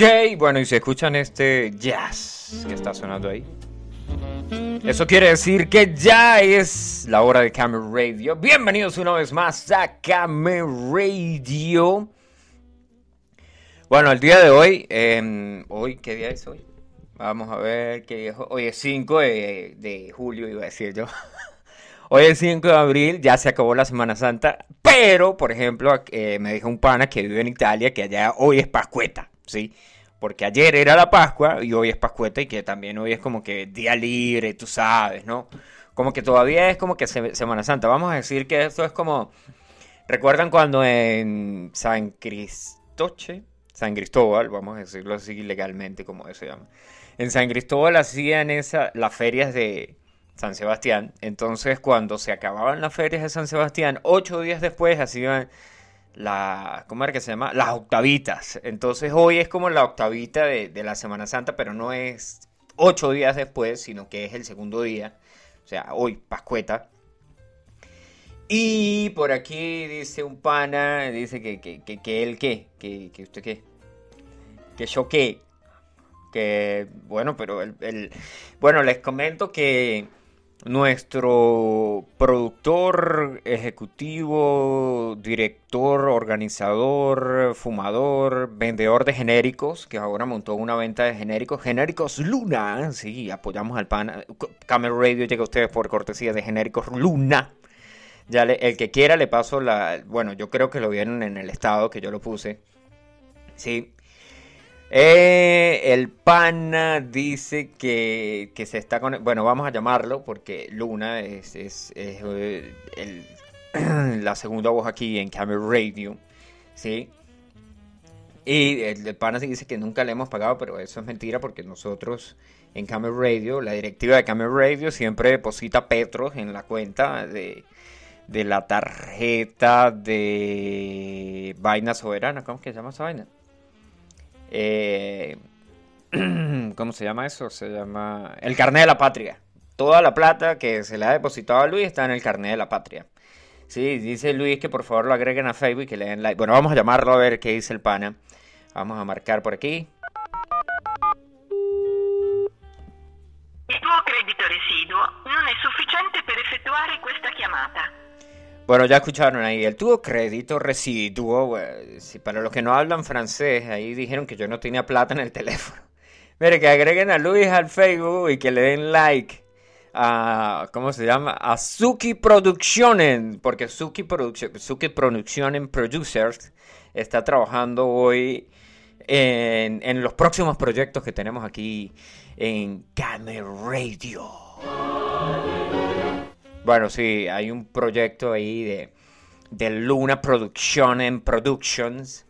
Ok, bueno, y si escuchan este jazz que está sonando ahí. Eso quiere decir que ya es la hora de Camera Radio. Bienvenidos una vez más a Camera Radio. Bueno, el día de hoy, em, hoy, ¿qué día es hoy? Vamos a ver qué día es hoy. es 5 de, de julio, iba a decir yo. Hoy es 5 de abril, ya se acabó la Semana Santa, pero, por ejemplo, eh, me dijo un pana que vive en Italia que allá hoy es Pascueta, ¿sí? Porque ayer era la Pascua y hoy es Pascueta y que también hoy es como que día libre, tú sabes, ¿no? Como que todavía es como que Semana Santa. Vamos a decir que esto es como... ¿Recuerdan cuando en San Cristoche, San Cristóbal, vamos a decirlo así legalmente como se llama? En San Cristóbal hacían esa, las ferias de San Sebastián. Entonces, cuando se acababan las ferias de San Sebastián, ocho días después hacían la, ¿cómo era que se llama? Las octavitas. Entonces, hoy es como la octavita de, la Semana Santa, pero no es ocho días después, sino que es el segundo día. O sea, hoy, Pascueta. Y por aquí dice un pana, dice que, que, que, que qué, que, que usted qué, que yo qué, que bueno, pero el, bueno, les comento que nuestro productor ejecutivo, director, organizador, fumador, vendedor de genéricos, que ahora montó una venta de genéricos, Genéricos Luna, sí, apoyamos al pan. Camel Radio llega a ustedes por cortesía de Genéricos Luna. Ya el que quiera le paso la, bueno, yo creo que lo vieron en el estado que yo lo puse. Sí, eh, el pana dice que, se está con... Bueno, vamos a llamarlo porque Luna es, es, eh, la segunda voz aquí en Camera Radio. ¿Sí? Y el, pana dice que nunca le hemos pagado, pero eso es mentira porque nosotros en Camera Radio, la directiva de Camera Radio siempre deposita petros en la cuenta de, de la tarjeta de vaina soberana. ¿Cómo que se llama esa vaina? Eh, ¿Cómo se llama eso? Se llama el carnet de la patria. Toda la plata que se le ha depositado a Luis está en el carnet de la patria. Sí, dice Luis que por favor lo agreguen a Facebook y que le den like. Bueno, vamos a llamarlo a ver qué dice el pana. Vamos a marcar por aquí. Tuo residuo. Bueno, ya escucharon ahí, el tuvo crédito residuo. si para los que no hablan francés, ahí dijeron que yo no tenía plata en el teléfono. Mire, que agreguen a Luis al Facebook y que le den like a, ¿cómo se llama? A Suki Producciones, porque Suki, Suki Producciones Producers está trabajando hoy en, en los próximos proyectos que tenemos aquí en Camera Radio. Bueno, sí, hay un proyecto ahí de, de Luna Production and Productions.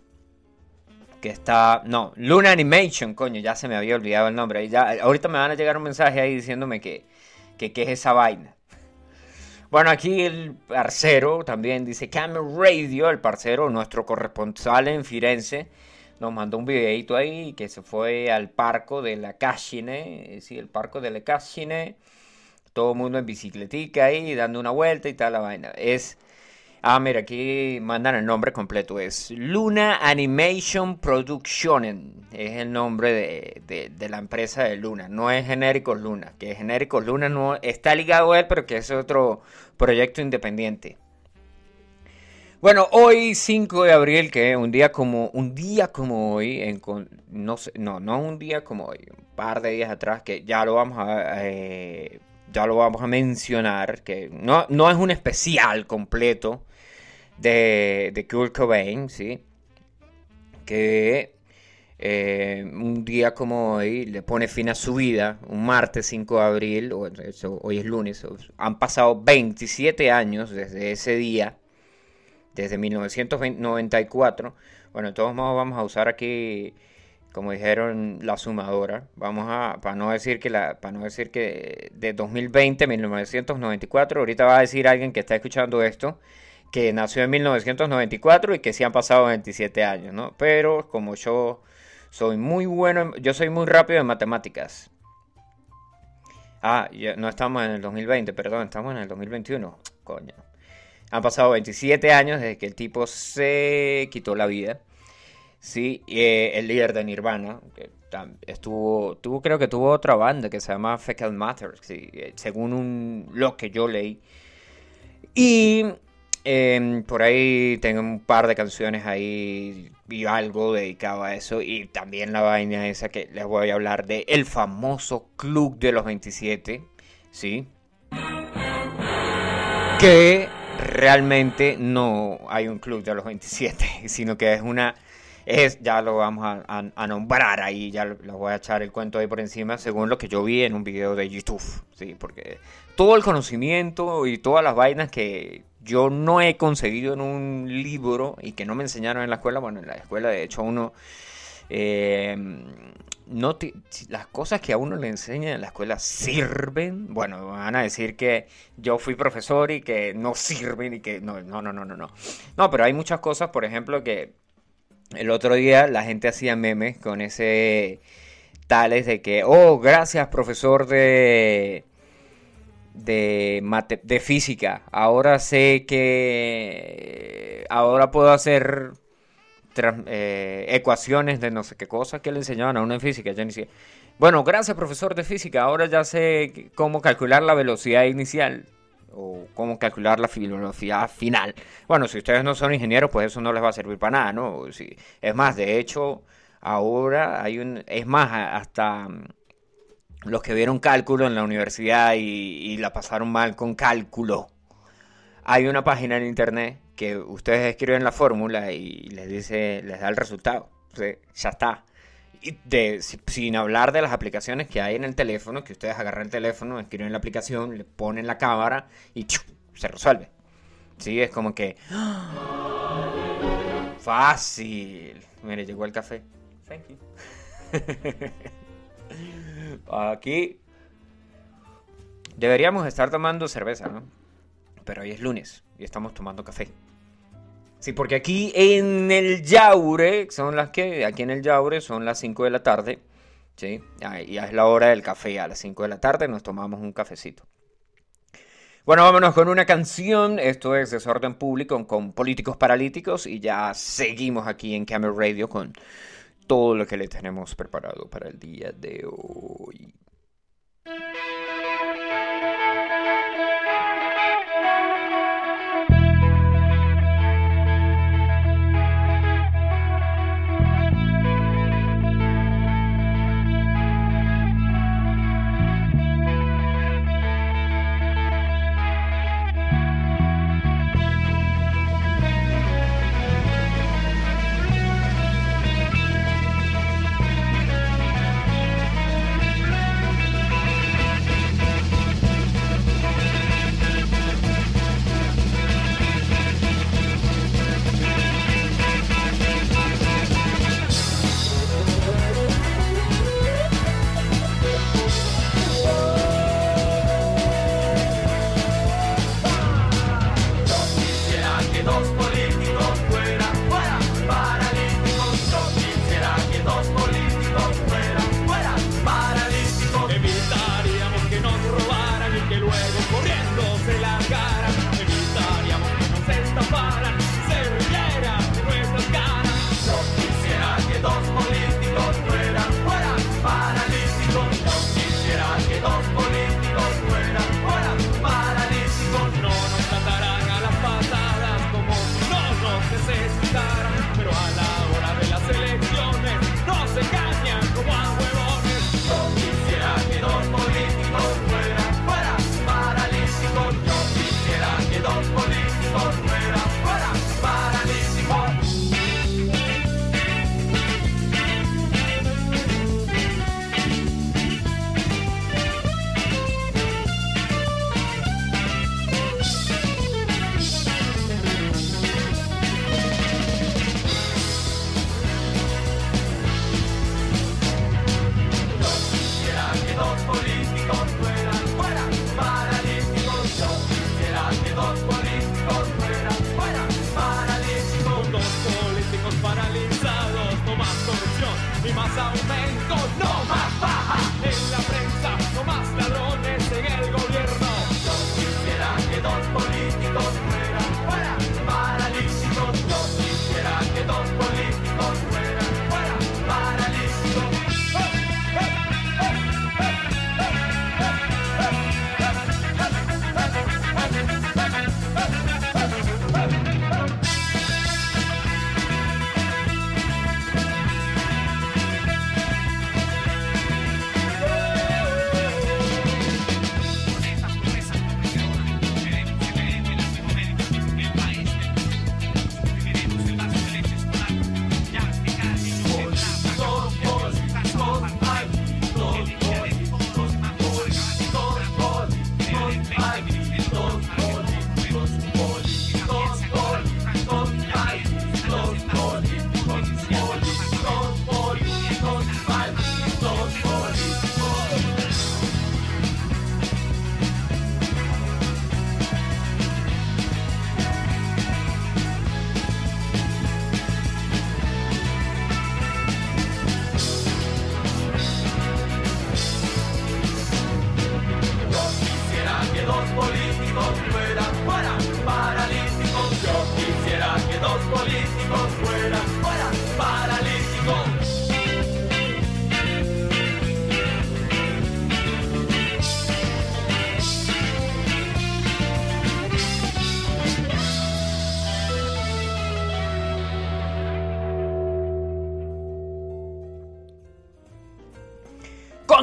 Que está. No, Luna Animation, coño, ya se me había olvidado el nombre. Ya, ahorita me van a llegar un mensaje ahí diciéndome que, que qué es esa vaina. Bueno, aquí el parcero también dice Camera Radio, el parcero, nuestro corresponsal en Firenze, nos mandó un videito ahí que se fue al parco de la Cascine, sí, el parco de la Cascine todo el mundo en bicicletica ahí, dando una vuelta y tal la vaina. Es, ah, mira, aquí mandan el nombre completo, es Luna Animation Productionen, es el nombre de, de, la empresa de Luna, no es Genéricos Luna, que Genéricos Luna no está ligado a él, pero que es otro proyecto independiente. Bueno, hoy 5 de abril, que un día como un día como hoy, en, no, no, no un día como hoy, un par de días atrás, que ya lo vamos a eh, ya lo vamos a mencionar, que no, no es un especial completo de, de Kurt Cobain, ¿sí? Que eh, un día como hoy le pone fin a su vida, un martes 5 de abril, hoy es lunes, han pasado 27 años desde ese día, desde 1994. Bueno, de todos modos vamos a usar aquí como dijeron la sumadora, vamos a, para no decir que la, para no decir que de 2020 1994, ahorita va a decir alguien que está escuchando esto, que nació en 1994 y que sí han pasado 27 años, ¿no? Pero como yo soy muy bueno, yo soy muy rápido en matemáticas. Ah, no estamos en el 2020, perdón, estamos en el 2021. Coño. Han pasado 27 años desde que el tipo se quitó la vida. Sí, eh, el líder de Nirvana, que estuvo, tuvo, creo que tuvo otra banda que se llama Fecal Matter, sí, eh, según un, lo que yo leí. Y em, por ahí tengo un par de canciones ahí y algo dedicado a eso. Y también la vaina esa que les voy a hablar de el famoso Club de los 27, ¿sí? Que realmente no hay un Club de los 27, sino que es una es, ya lo vamos a, nombrar ahí, ya les voy a echar el cuento ahí por encima, según lo que yo vi en un video de YouTube, sí, porque todo el conocimiento y todas las vainas que yo no he conseguido en un libro y que no me enseñaron en la escuela, bueno, en la escuela de hecho uno... Eh, no las cosas que a uno le enseñan en la escuela sirven. Bueno, van a decir que yo fui profesor y que no sirven y que no, no, no, no, no. No, pero hay muchas cosas, por ejemplo, que el otro día la gente hacía memes con ese tales de que, oh, gracias profesor de de, de física. Ahora sé que ahora puedo hacer eh, ecuaciones de no sé qué cosa que le enseñaban a uno en física. Ni Bueno, gracias profesor de física. Ahora ya sé cómo calcular la velocidad inicial o cómo calcular la filosofía final. Bueno, si ustedes no son ingenieros, pues eso no les va a servir para nada, ¿no? Es más, de hecho, ahora hay un... Es más, hasta mm, los que vieron cálculo en la universidad y, la pasaron mal con cálculo. Hay una página en internet que ustedes escriben la fórmula y les dice, les da el resultado. ya está. De, sin hablar de las aplicaciones que hay en el teléfono, que ustedes agarran el teléfono, escriben la aplicación, le ponen la cámara y se resuelve. Sí, es como que... Fácil. Mire, llegó el café. Thank you. Aquí deberíamos estar tomando cerveza, ¿no? Pero hoy es lunes y estamos tomando café. Sí, porque aquí en el Yaure, son las que, aquí en el Yaure son las 5 de la tarde, ¿sí? Ya es la hora del café, a las 5 de la tarde nos tomamos un cafecito. Bueno, vámonos con una canción, esto es Desorden Público con Políticos Paralíticos y ya seguimos aquí en Camera Radio con todo lo que le tenemos preparado para el día de hoy.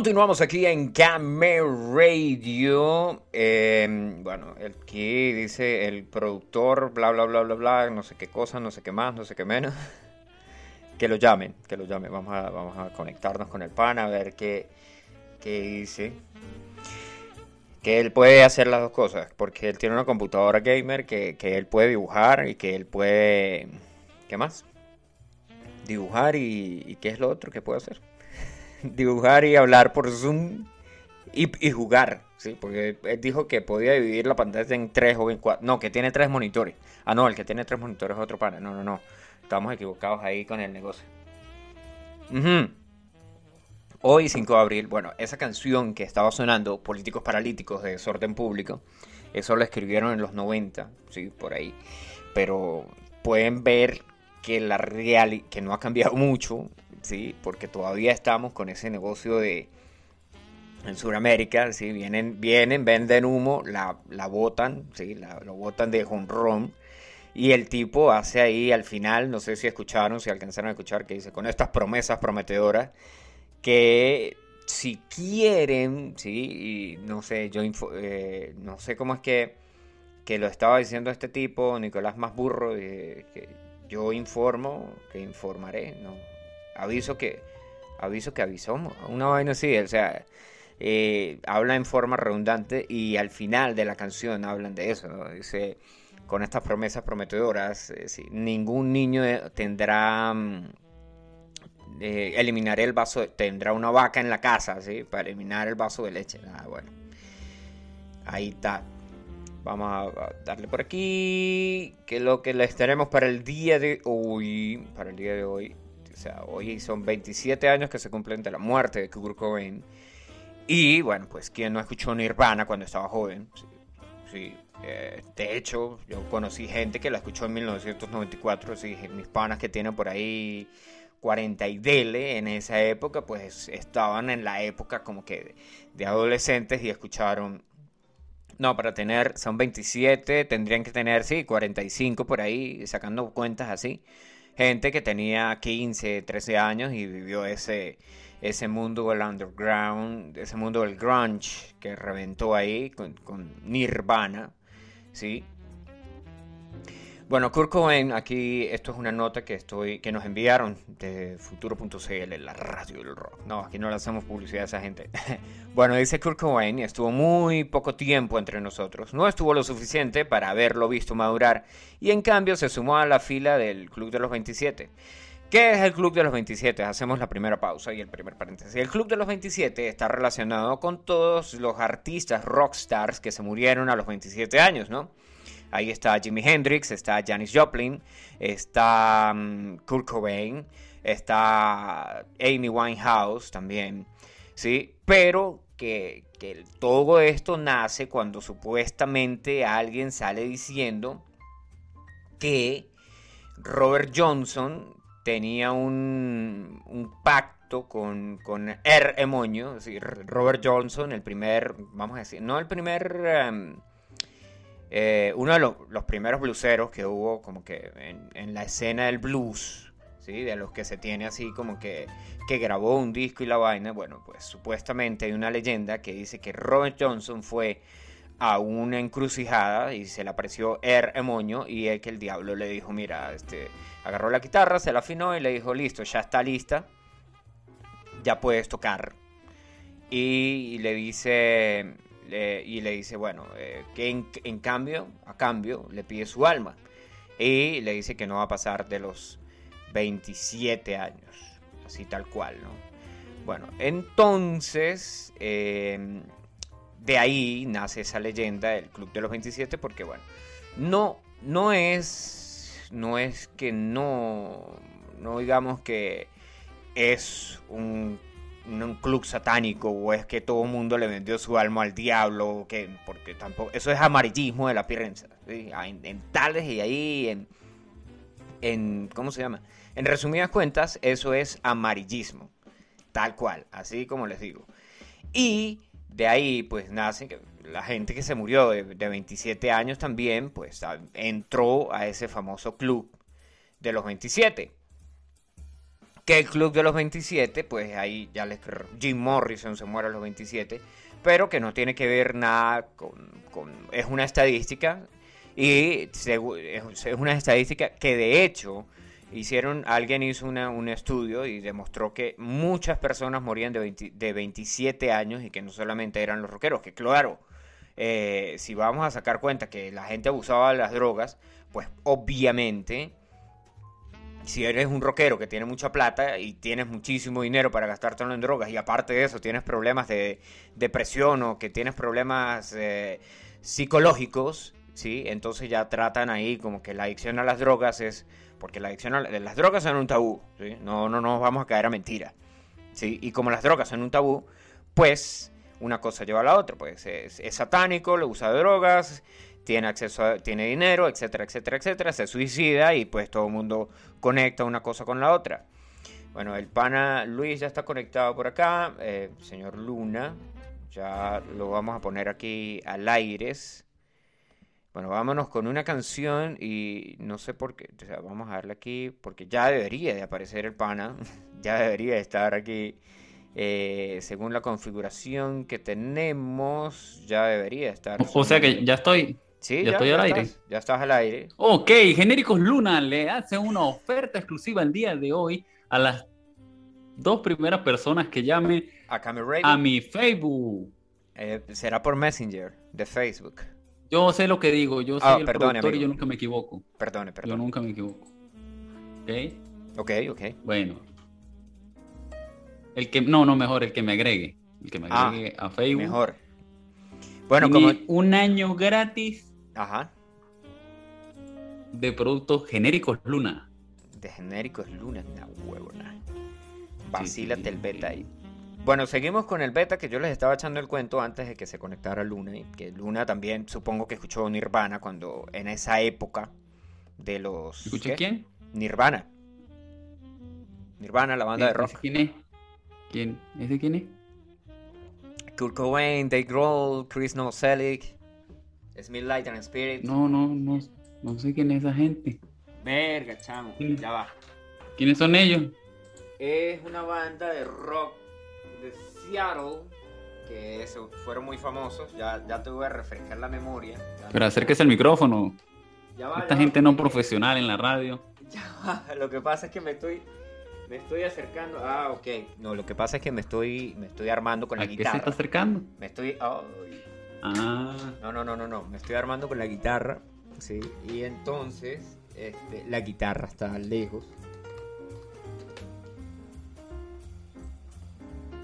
Continuamos aquí en Camera Radio. Eh, bueno, aquí dice el productor, bla, bla, bla, bla, bla, no sé qué cosa, no sé qué más, no sé qué menos. Que lo llamen, que lo llamen. Vamos a, vamos a conectarnos con el pan a ver qué, qué dice. Que él puede hacer las dos cosas, porque él tiene una computadora gamer que, que él puede dibujar y que él puede... ¿Qué más? Dibujar y ¿qué es lo otro que puede hacer? Dibujar y hablar por Zoom y, jugar, ¿sí? Porque él dijo que podía dividir la pantalla en tres o en cuatro. No, que tiene tres monitores. Ah, no, el que tiene tres monitores es otro pana. No, no, no. Estamos equivocados ahí con el negocio. Hoy, 5 de abril, bueno, esa canción que estaba sonando, Políticos Paralíticos de Desorden Público, eso lo escribieron en los 90, sí, por ahí. Pero pueden ver que la realidad, que no ha cambiado mucho, ¿sí? Porque todavía estamos con ese negocio de en Sudamérica, ¿sí? Vienen, vienen, venden humo, la, la botan, ¿sí? La, lo botan de jonrón. Y el tipo hace ahí al final, no sé si escucharon, si alcanzaron a escuchar, que dice, con estas promesas prometedoras, que si quieren, ¿sí? Y no sé, yo eh, no sé cómo es que, que lo estaba diciendo este tipo, Nicolás Más Burro, que yo informo, que informaré, no, aviso que, aviso que avisamos, una vaina así, o sea, eh, habla en forma redundante y al final de la canción hablan de eso, dice, con estas promesas prometedoras, eh, ningún niño tendrá, mm, eh, eliminaré el vaso, tendrá una vaca en la casa, ¿sí? Para eliminar el vaso de leche, ah, bueno, ahí está. Vamos a darle por aquí. Que lo que les tenemos para el día de hoy. Para el día de hoy o sea, hoy son 27 años que se cumplen de la muerte de Kurt Cobain. Y bueno, pues quien no escuchó Nirvana cuando estaba joven. Sí, eh, de hecho, yo conocí gente que la escuchó en 1994. Sí, mis panas que tienen por ahí 40 y dele en esa época, pues estaban en la época como que de adolescentes y escucharon no, para tener, son 27, tendrían que tener, sí, 45 por ahí, sacando cuentas así gente que tenía 15, 13 años y vivió ese, ese mundo del underground, ese mundo del grunge que reventó ahí con, con Nirvana, ¿sí? Bueno, Kurt Cobain, aquí esto es una nota que estoy que nos enviaron de futuro.cl, la radio del rock. No, aquí no le hacemos publicidad a esa gente. bueno, dice Kurt Cobain, estuvo muy poco tiempo entre nosotros. No estuvo lo suficiente para haberlo visto madurar y en cambio se sumó a la fila del Club de los 27. ¿Qué es el Club de los 27? Hacemos la primera pausa y el primer paréntesis. El Club de los 27 está relacionado con todos los artistas rockstars que se murieron a los 27 años, ¿no? Ahí está Jimi Hendrix, está Janis Joplin, está mm, Kurt Cobain, está Amy Winehouse también, ¿sí? Pero que, todo esto nace cuando supuestamente alguien sale diciendo que Robert Johnson tenía un, pacto con, con R. Emoño, Robert Johnson, el primer, vamos a decir, no el primer... Em, eh, uno de los, primeros blueseros que hubo como que en, la escena del blues, ¿sí? de los que se tiene así como que, que grabó un disco y la vaina, bueno, pues supuestamente hay una leyenda que dice que Robert Johnson fue a una encrucijada y se le apareció Er Emoño y es que el diablo le dijo, mira, este, agarró la guitarra, se la afinó y le dijo, listo, ya está lista, ya puedes tocar. y le dice, y le dice, bueno, eh, que en, cambio, a cambio, le pide su alma. Y le dice que no va a pasar de los 27 años, así tal cual, ¿no? Bueno, entonces, em, de ahí nace esa leyenda del Club de los 27, porque bueno, no, no es, no es que no, no digamos que es un un club satánico o es que todo el mundo le vendió su alma al diablo, que, porque tampoco, eso es amarillismo de la prensa, en, tales y ahí, en, en, ¿cómo se llama? En resumidas cuentas, eso es amarillismo, tal cual, así como les digo. Y de ahí, pues, nace que la gente que se murió de, de 27 años también, pues, entró a ese famoso club de los 27. Que el Club de los 27, pues ahí ya les, Jim Morrison se muere a los 27, pero que no tiene que ver nada con, es una estadística y es una estadística que de hecho hicieron, alguien hizo un estudio y demostró que muchas personas morían de, de 27 años y que no solamente eran los rockeros, que claro, eh, si vamos a sacar cuenta que la gente abusaba de las drogas, pues obviamente si eres un rockero que tiene mucha plata y tienes muchísimo dinero para gastártelo en drogas y aparte de eso tienes problemas de depresión o que tienes problemas eh, psicológicos, ¿sí? Entonces ya tratan ahí como que la adicción a las drogas es... Porque la adicción a las drogas son un tabú, ¿sí? No, no nos vamos a caer a mentira, ¿sí? Y como las drogas son un tabú, pues una cosa lleva a la otra, pues es, es satánico, le usa drogas, tiene acceso a, tiene dinero, etcétera, etcétera, etcétera, se suicida y pues todo el mundo conecta una cosa con la otra. Bueno, el pana Luis ya está conectado por acá, eh, señor Luna, ya lo vamos a poner aquí al aire. Bueno, vámonos con una canción y no sé por qué, o sea, vamos a darle aquí, porque ya debería de aparecer el pana, ya debería de estar aquí. Eh, según la configuración que tenemos, ya debería estar. O sea que ya estoy. Sí, ya, estoy al aire. ya estás al aire. Ok, Genéricos Luna le hace una oferta exclusiva el día de hoy a las dos primeras personas que llamen a, mi Facebook. Eh, será por Messenger de Facebook. Yo sé lo que digo, yo soy ah, el productor y yo nunca me equivoco. Perdone, perdone. Yo nunca me equivoco. ¿Ok? Ok, ok. Bueno. El que, no, no, mejor el que me agregue. El que me ah, agregue a Facebook. Mejor. Bueno, como un año gratis Ajá. De productos genéricos Luna. De genéricos Luna, una huevona. Vacílate el beta ahí. Bueno, seguimos con el beta que yo les estaba echando el cuento antes de que se conectara Luna. Y que Luna también supongo que escuchó Nirvana cuando en esa época de los. ¿Escuché quién? Nirvana. Nirvana, la banda de rock. ¿Quién es? ¿Quién? ¿Es de quién es? Kurt Cobain, Dave Grohl, Chris Novoselic. Smith Light and Spirit. No, no, no, no sé quién es esa gente. Verga, chamo, ya va. ¿Quiénes son ellos? Es una banda de rock de Seattle que fueron muy famosos. Ya, ya te voy a refrescar la memoria. Pero acérquese el micrófono. Esta gente no profesional en la radio. Ya va, lo que pasa es que me estoy me estoy acercando. Ah, ok. No, lo que pasa es que me estoy me estoy armando con la guitarra. ¿Qué se está acercando? Me estoy Ah. No, no, no, no, no. Me estoy armando con la guitarra. Sí. Y entonces, este, la guitarra está lejos.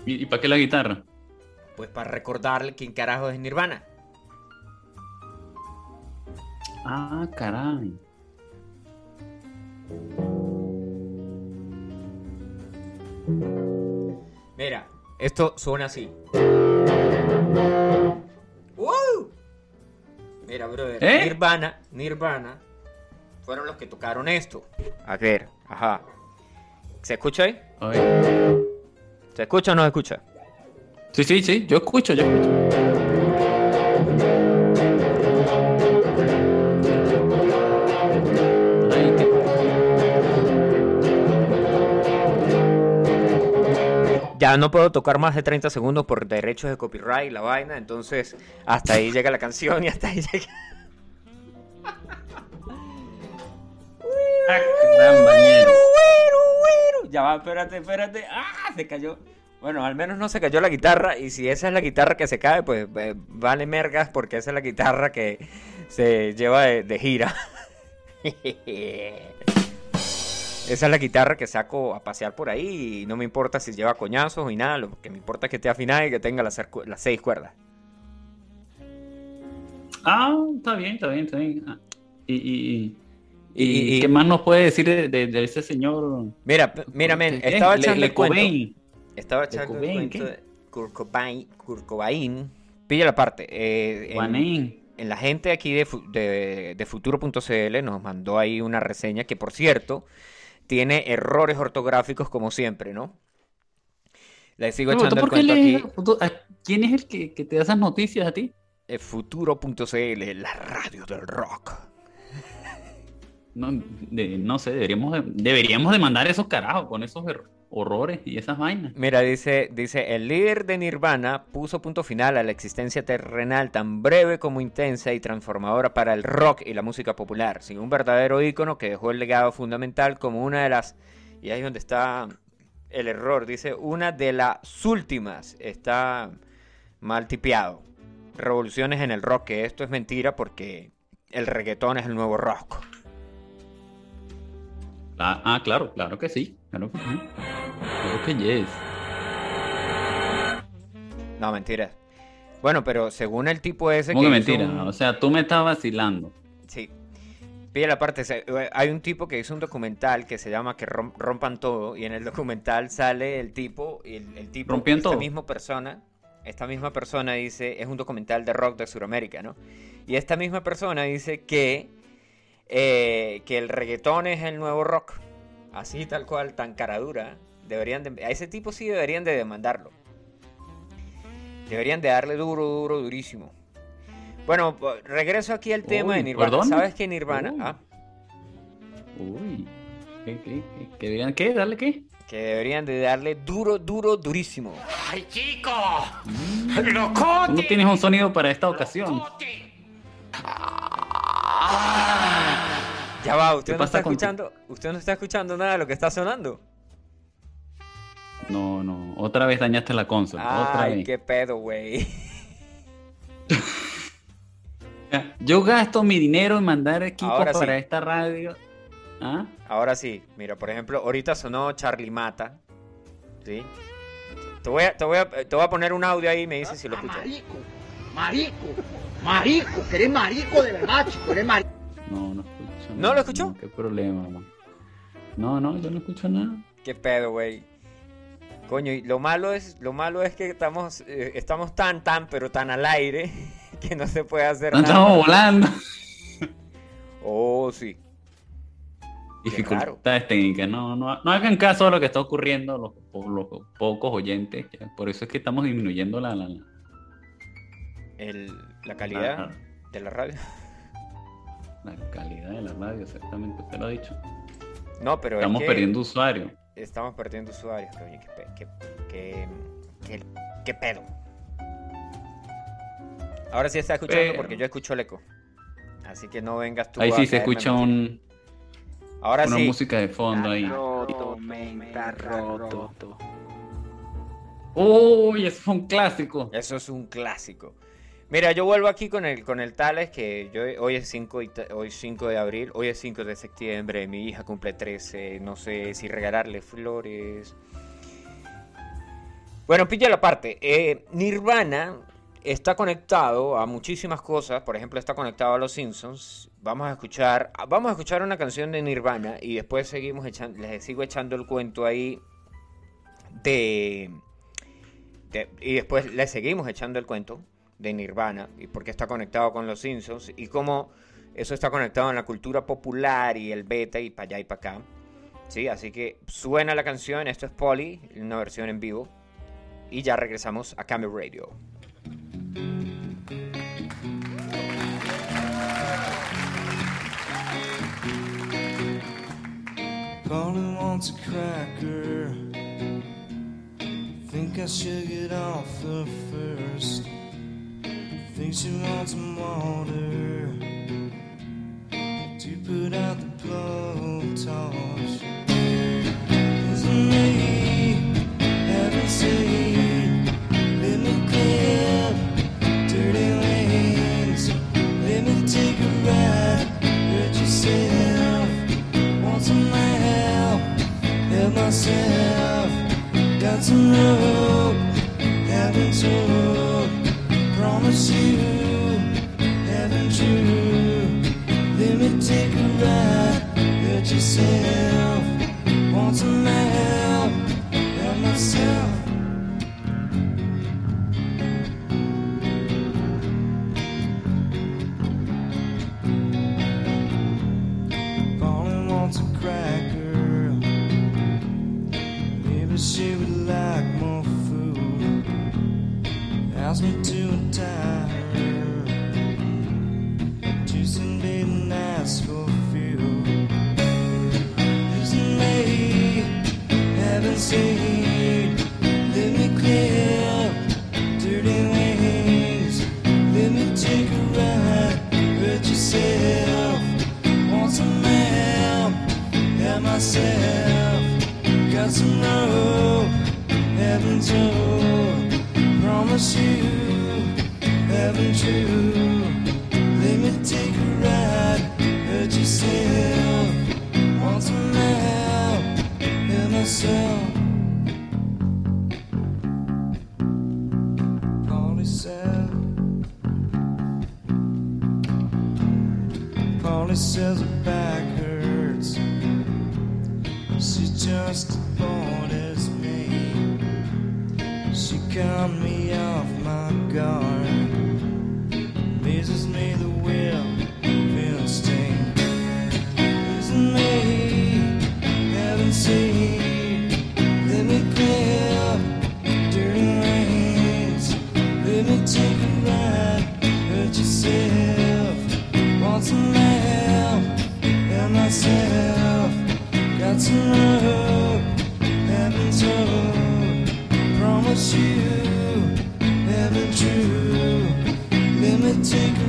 ¿Y, para qué la guitarra? Pues para recordarle quién carajo es Nirvana. Ah, caray. Mira, esto suena así. Mira, brother, ¿Eh? Nirvana, Nirvana fueron los que tocaron esto. A ver, ajá. ¿Se escucha ahí? ¿Se escucha o no se escucha? Sí, sí, sí, yo escucho, yo escucho. Ya no puedo tocar más de 30 segundos por derechos de copyright, y la vaina, entonces hasta ahí llega la canción y hasta ahí llega... Ya va, espérate, espérate. ¡Ah! Se cayó. Bueno, al menos no se cayó la guitarra. Y si esa es la guitarra que se cae, pues eh, vale mergas porque esa es la guitarra que se lleva de, de gira. Esa es la guitarra que saco a pasear por ahí y no me importa si lleva coñazos y nada, lo que me importa es que esté afinada y que tenga las, seis cuerdas. Ah, está bien, está bien, está bien. Ah, y, y, qué más nos puede decir de, ese señor? Mira, mira, men, estaba echando el cuento. Estaba echando el cuento de Kurt Cobain. Pilla la parte. Eh, en, la gente aquí de, de, de Futuro.cl nos mandó ahí una reseña que, por cierto, tiene errores ortográficos como siempre, ¿no? Le sigo echando el cuento aquí. ¿Quién es el que, te da esas noticias a ti? Futuro.cl, la radio del rock. no, sé, deberíamos de, deberíamos de mandar esos carajos con esos horrores y esas vainas. Mira, dice, dice, el líder de Nirvana puso punto final a la existencia terrenal tan breve como intensa y transformadora para el rock y la música popular, sin un verdadero ícono que dejó el legado fundamental como una de las, y ahí es donde está el error, dice, una de las últimas, está mal tipeado, revoluciones en el rock, que esto es mentira porque el reggaetón es el nuevo rock. Ah, ah, claro, claro que sí. Claro que sí. Claro que yes. No, mentira. Bueno, pero según el tipo ese ¿Cómo que, mentira? O sea, tú me estás vacilando. Sí. Pide la parte, hay un tipo que hizo un documental que se llama Que rompan todo y en el documental sale el tipo y el, tipo esta todo? misma persona, esta misma persona dice, es un documental de rock de Sudamérica, ¿no? Y esta misma persona dice que eh, que el reggaetón es el nuevo rock. Así tal cual, tan caradura. Deberían a ese tipo sí deberían de demandarlo. Deberían de darle duro, duro, durísimo. Bueno, regreso aquí al tema de Nirvana. ¿Sabes qué Nirvana? Ah. Uy. ¿Qué, qué, qué, deberían qué? ¿Darle qué? Que deberían de darle duro, duro, durísimo. ¡Ay, chico! Mm. ¡Locote! No tienes un sonido para esta ocasión. Ya va, usted no está escuchando, usted no está escuchando nada de lo que está sonando. No, no, otra vez dañaste la consola. Ay, qué pedo, güey. Yo gasto mi dinero en mandar equipos para esta radio. ¿Ah? Ahora sí, mira, por ejemplo, ahorita sonó Charlie Mata. ¿Sí? Te voy a, te voy a, te voy a poner un audio ahí y me dices si lo escuchas. Marico, marico, marico, que eres marico de verdad, chico, eres marico. No, no escucho. ¿No lo escuchó? qué problema, man. No, no, yo no escucho nada. Qué pedo, güey. Coño, y lo malo es, lo malo es que estamos, eh, estamos tan, tan, pero tan al aire que no se puede hacer no Estamos volando. Oh, sí. Dificultades técnicas. No, no, no hagan caso a lo que está ocurriendo los, los pocos oyentes. Por eso es que estamos disminuyendo la, la, El, la calidad de la radio. La calidad de la radio, exactamente, usted lo ha dicho. No, pero Estamos perdiendo usuarios. Estamos perdiendo usuarios, oye, qué, qué, qué, qué, pedo. Ahora sí está escuchando porque yo escucho el eco. Así que no vengas tú Ahí sí se escucha un... Ahora una sí. música de fondo ahí. Roto, roto. Uy, eso fue un clásico. Eso es un clásico. Mira, yo vuelvo aquí con el, con el Tales, que yo, hoy, es 5, hoy 5 de abril, hoy es 5 de septiembre, mi hija cumple 13, no sé si regalarle flores. Bueno, pilla la parte. Eh, Nirvana está conectado a muchísimas cosas, por ejemplo, está conectado a los Simpsons. Vamos a escuchar, vamos a escuchar una canción de Nirvana y después seguimos les sigo echando el cuento ahí de, de y después les seguimos echando el cuento de Nirvana y por qué está conectado con los Simpsons y cómo eso está conectado en la cultura popular y el beta y para allá y para acá. ¿Sí? Así que suena la canción, esto es Polly, una versión en vivo. Y ya regresamos a Camel Radio. Polly wants a cracker. Think I should get off first. Think she wants some water to put out the blowtorch. Isn't me having seen? Let me clear dirty lanes. Let me take a ride. Hurt yourself. Want some help? Help myself. Got some rope. Haven't told hurt take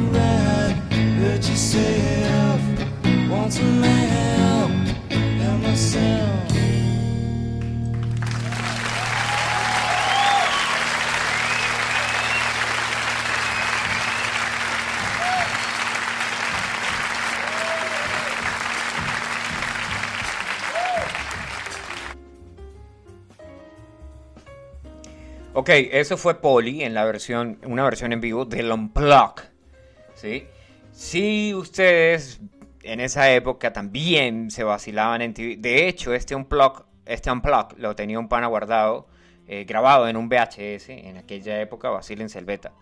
eso fue Poli en la versión, una versión en vivo del Unplug. ¿Sí? Si ustedes en esa época también se vacilaban en TV. De hecho, este Unplug, este Unplug lo tenía un pana guardado, eh, grabado en un VHS en aquella época, vacílense el beta.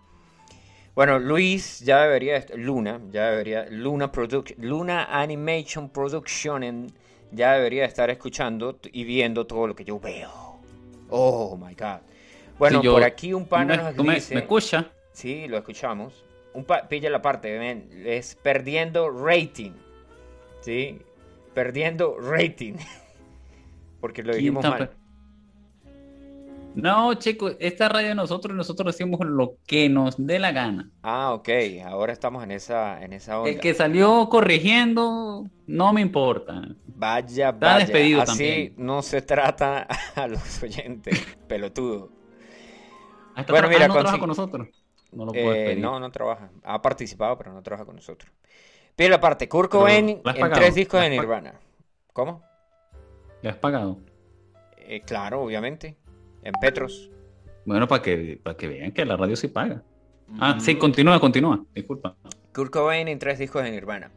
Bueno, Luis ya debería, Luna, ya debería, Luna, Produc- Luna Animation Production, en- ya debería estar escuchando y viendo todo lo que yo veo. Oh my god. Bueno, Sí, yo- por aquí un pana ¿Me, nos me- dice. me escucha? Sí, lo escuchamos. Un pa- pilla la parte, ven, es perdiendo rating. ¿Sí? Perdiendo rating. Porque lo ¿Quién dijimos está mal. No, chicos, esta radio de nosotros, nosotros decimos lo que nos dé la gana. Ah, ok. Ahora estamos en esa, en esa onda. El que salió corrigiendo, no me importa. Vaya, Está vaya. despedido Así también. no se trata a los oyentes. Pelotudo. Hasta Bueno, mira, ah, con nosotros. No lo puedes Eh, pedir. no, no trabaja. Ha participado, pero no trabaja con nosotros. Pide la parte. Kurt Pero, Cobain ¿la has en tres discos ¿La de Nirvana. ¿Cómo? ¿Le has pagado? Eh, claro, obviamente. En Petros. Bueno, para que, para que vean que la radio sí paga. Ah, sí, continúa, continúa. Disculpa. Kurt Cobain en tres discos de Nirvana.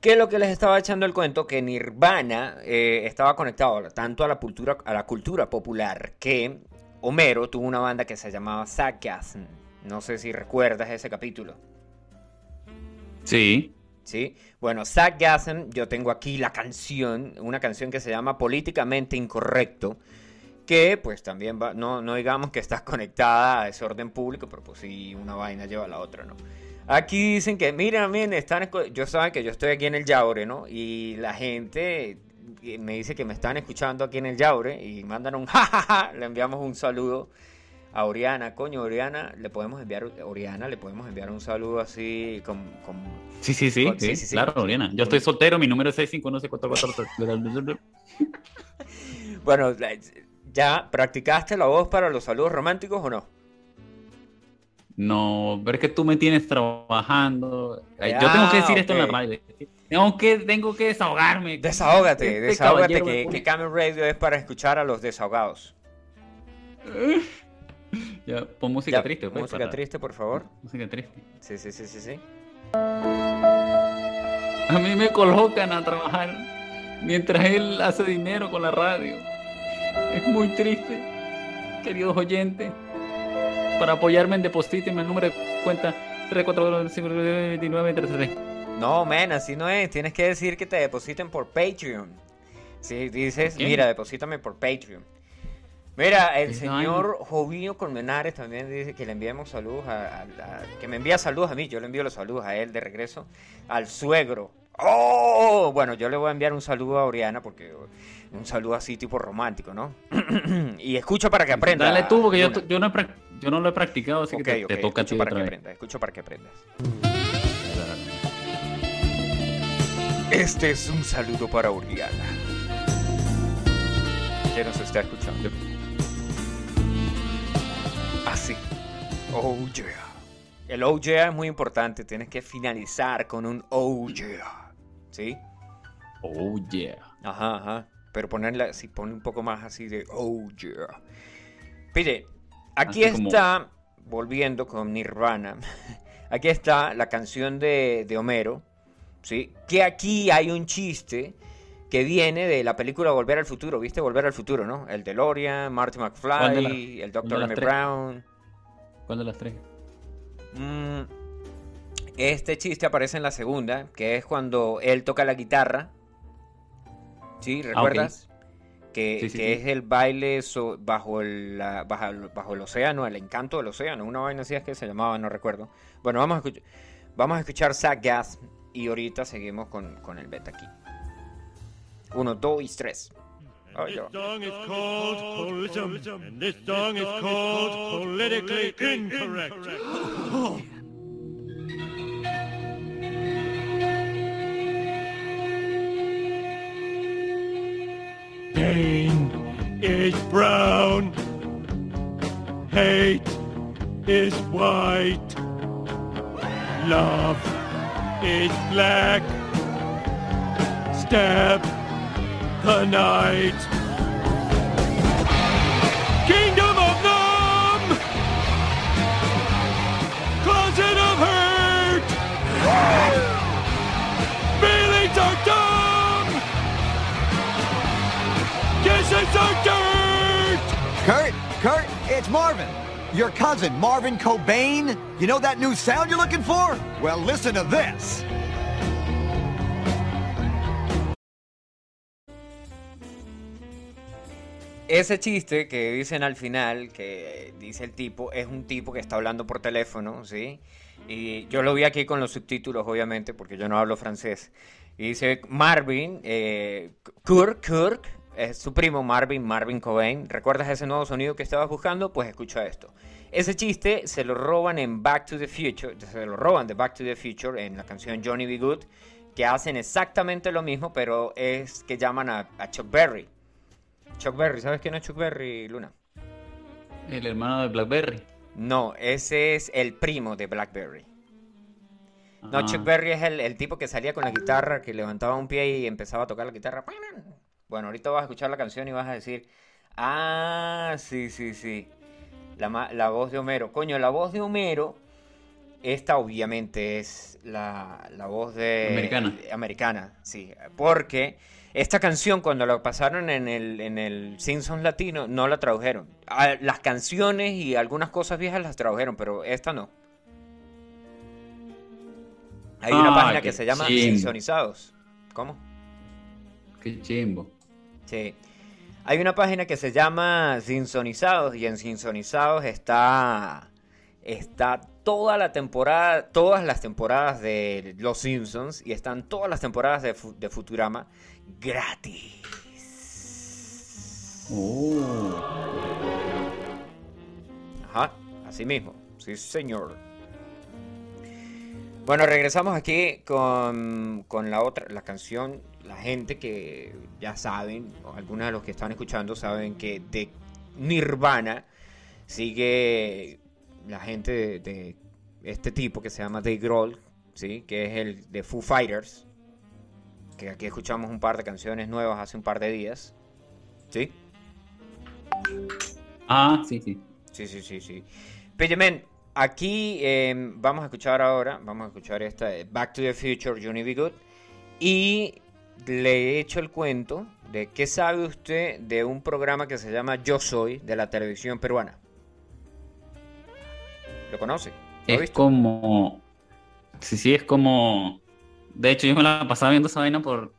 ¿Qué es lo que les estaba echando el cuento? Que Nirvana eh, estaba conectado tanto a la, cultura, a la cultura popular que Homero tuvo una banda que se llamaba Sarcasm. No sé si recuerdas ese capítulo. Sí. ¿Sí? Bueno, Sarcasm, yo tengo aquí la canción, una canción que se llama Políticamente Incorrecto, que pues también va, no, no digamos que está conectada a ese orden público, pero pues sí, una vaina lleva a la otra, ¿no? Aquí dicen que, miren, miren, están, yo saben que yo estoy aquí en el Yaure, ¿no? Y la gente eh, me dice que me están escuchando aquí en el Yaure y mandan un jajaja, le enviamos un saludo a Oriana, coño, Oriana, le podemos enviar, Oriana, le podemos enviar un saludo así con, con Sí, sí, sí, sí, sí, sí, sí. claro, Oriana. Yo estoy soltero, mi número es 651 Bueno, ¿ya practicaste la voz para los saludos románticos o no? No, pero es que tú me tienes trabajando. Ah, Yo tengo que decir esto en la radio. Tengo que, tengo que desahogarme. Desahógate, Este desahógate que, que Camel Radio es para escuchar a los desahogados. Ya, pon música Ya, triste. pues, música para- triste, por favor. Música triste. Sí, sí, sí, sí, sí. A mí me colocan a trabajar mientras él hace dinero con la radio. Es muy triste, queridos oyentes. Para apoyarme en deposítenme el número de cuenta 342 No, men, así no es. Tienes que decir que te depositen por Patreon. Si dices, mira, deposítame por Patreon. Mira, el señor Jovinho Colmenares también dice que le enviemos saludos a, a- a- que me envía saludos a mí, yo le envío los saludos a él de regreso, al suegro. ¡Oh! Bueno, yo le voy a enviar un saludo a Oriana porque un saludo así tipo romántico, ¿no? y escucha para que aprenda. Dale tú, porque yo, yo, no yo no lo he practicado, así que te, toca a escucho ti para otra que vez. aprendas, escucho para que aprendas. Este es un saludo para Oriana. que nos está escuchando. Así. Oh yeah. El oh yeah es muy importante. Tienes que finalizar con un oh yeah. ¿Sí? Oh, yeah. Ajá, ajá. Pero ponerla, si pone un poco más así de oh yeah. Pille, aquí Así como- está, volviendo con Nirvana, aquí está la canción de, de Homero, ¿sí? Que aquí hay un chiste que viene de la película Volver al Futuro, ¿viste? Volver al Futuro, ¿no? El DeLorean, Marty ¿Cuál de McFly, el Dr. tres? Brown. ¿Cuál de las tres? Mm, este chiste aparece en la segunda, que es cuando él toca la guitarra. ¿Sí? ¿Recuerdas? Que, Ah, Sí, sí, que sí. es el baile so- bajo, el, la- bajo, el- bajo el océano, el encanto del océano. Una vaina así es que se llamaba, no recuerdo. Bueno, vamos a, escuch- vamos a escuchar Zach Gas y ahorita seguimos con, con el beta aquí. Uno, dos y tres. Oh, ya. song is called Holism, and this song is called Politically Incorrect. Pain is brown. Hate is white. Love is black. Stab the night. Kingdom of Numb! Closet of Hurt! Feelings are dumb! Kisses are dirt! Kurt, Kurt, it's Marvin. Your cousin, Marvin Cobain. You know that new sound you're looking for? Well, listen to this. Ese chiste que dicen al final, que dice el tipo, es un tipo que está hablando por teléfono, ¿sí? Y yo lo vi aquí con los subtítulos, obviamente, porque yo no hablo francés. Y dice Marvin, eh, Kirk, Kirk, es su primo Marvin, Marvin Cobain. ¿Recuerdas ese nuevo sonido que estabas buscando? Pues escucha esto. Ese chiste se lo roban en Back to the Future, se lo roban de Back to the Future en la canción Johnny B. Good, que hacen exactamente lo mismo, pero es que llaman a, a Chuck Berry. Chuck Berry, ¿sabes quién es Chuck Berry, Luna? El hermano de Blackberry. No, ese es el primo de Blackberry. No, Ah, Chuck Berry es el, el tipo que salía con la guitarra, que levantaba un pie y empezaba a tocar la guitarra. Bueno, ahorita vas a escuchar la canción y vas a decir, ah, sí, sí, sí. La, la voz de Homero. Coño, la voz de Homero, esta obviamente es la, la voz de... Americana. Americana, sí. Porque esta canción cuando la pasaron en el, en el Simpsons Latino, no la tradujeron. Las canciones y algunas cosas viejas las tradujeron, pero esta no. Hay una Ah, página que se llama chimbo. Simpsonizados. ¿Cómo? Qué chimbo. Sí. Hay una página que se llama Simpsonizados y en Simpsonizados está está toda la temporada, todas las temporadas de Los Simpsons y están todas las temporadas de Futurama gratis. Oh. Ajá, así mismo. Sí, señor. Bueno, regresamos aquí con, con la otra, la canción. La gente que ya saben, algunos de los que están escuchando saben que de Nirvana sigue la gente de, de este tipo que se llama Dave Grohl, ¿sí? que es el de Foo Fighters. Que aquí escuchamos un par de canciones nuevas hace un par de días. ¿Sí? Ah, sí, sí. Sí, sí, sí, sí. Aquí eh, vamos a escuchar ahora, vamos a escuchar esta de Back to the Future, Johnny B. Good. Y le he hecho el cuento de qué sabe usted de un programa que se llama Yo Soy de la televisión peruana. ¿Lo conoce? ¿Lo Es visto? como. Sí, sí, es como. De hecho, yo me la pasaba viendo esa vaina por.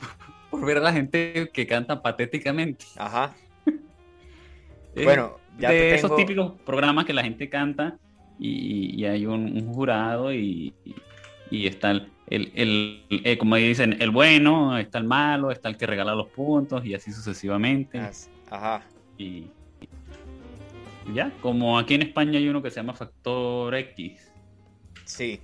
por ver a la gente que canta patéticamente. Ajá. Es Bueno, ya de te esos tengo- típicos programas que la gente canta y, y hay un, un jurado y, y está el, el- el- eh, como dicen, el bueno, está el malo, está el que regala los puntos y así sucesivamente. Ajá. Y, y ya, como aquí en España hay uno que se llama Factor X. Sí.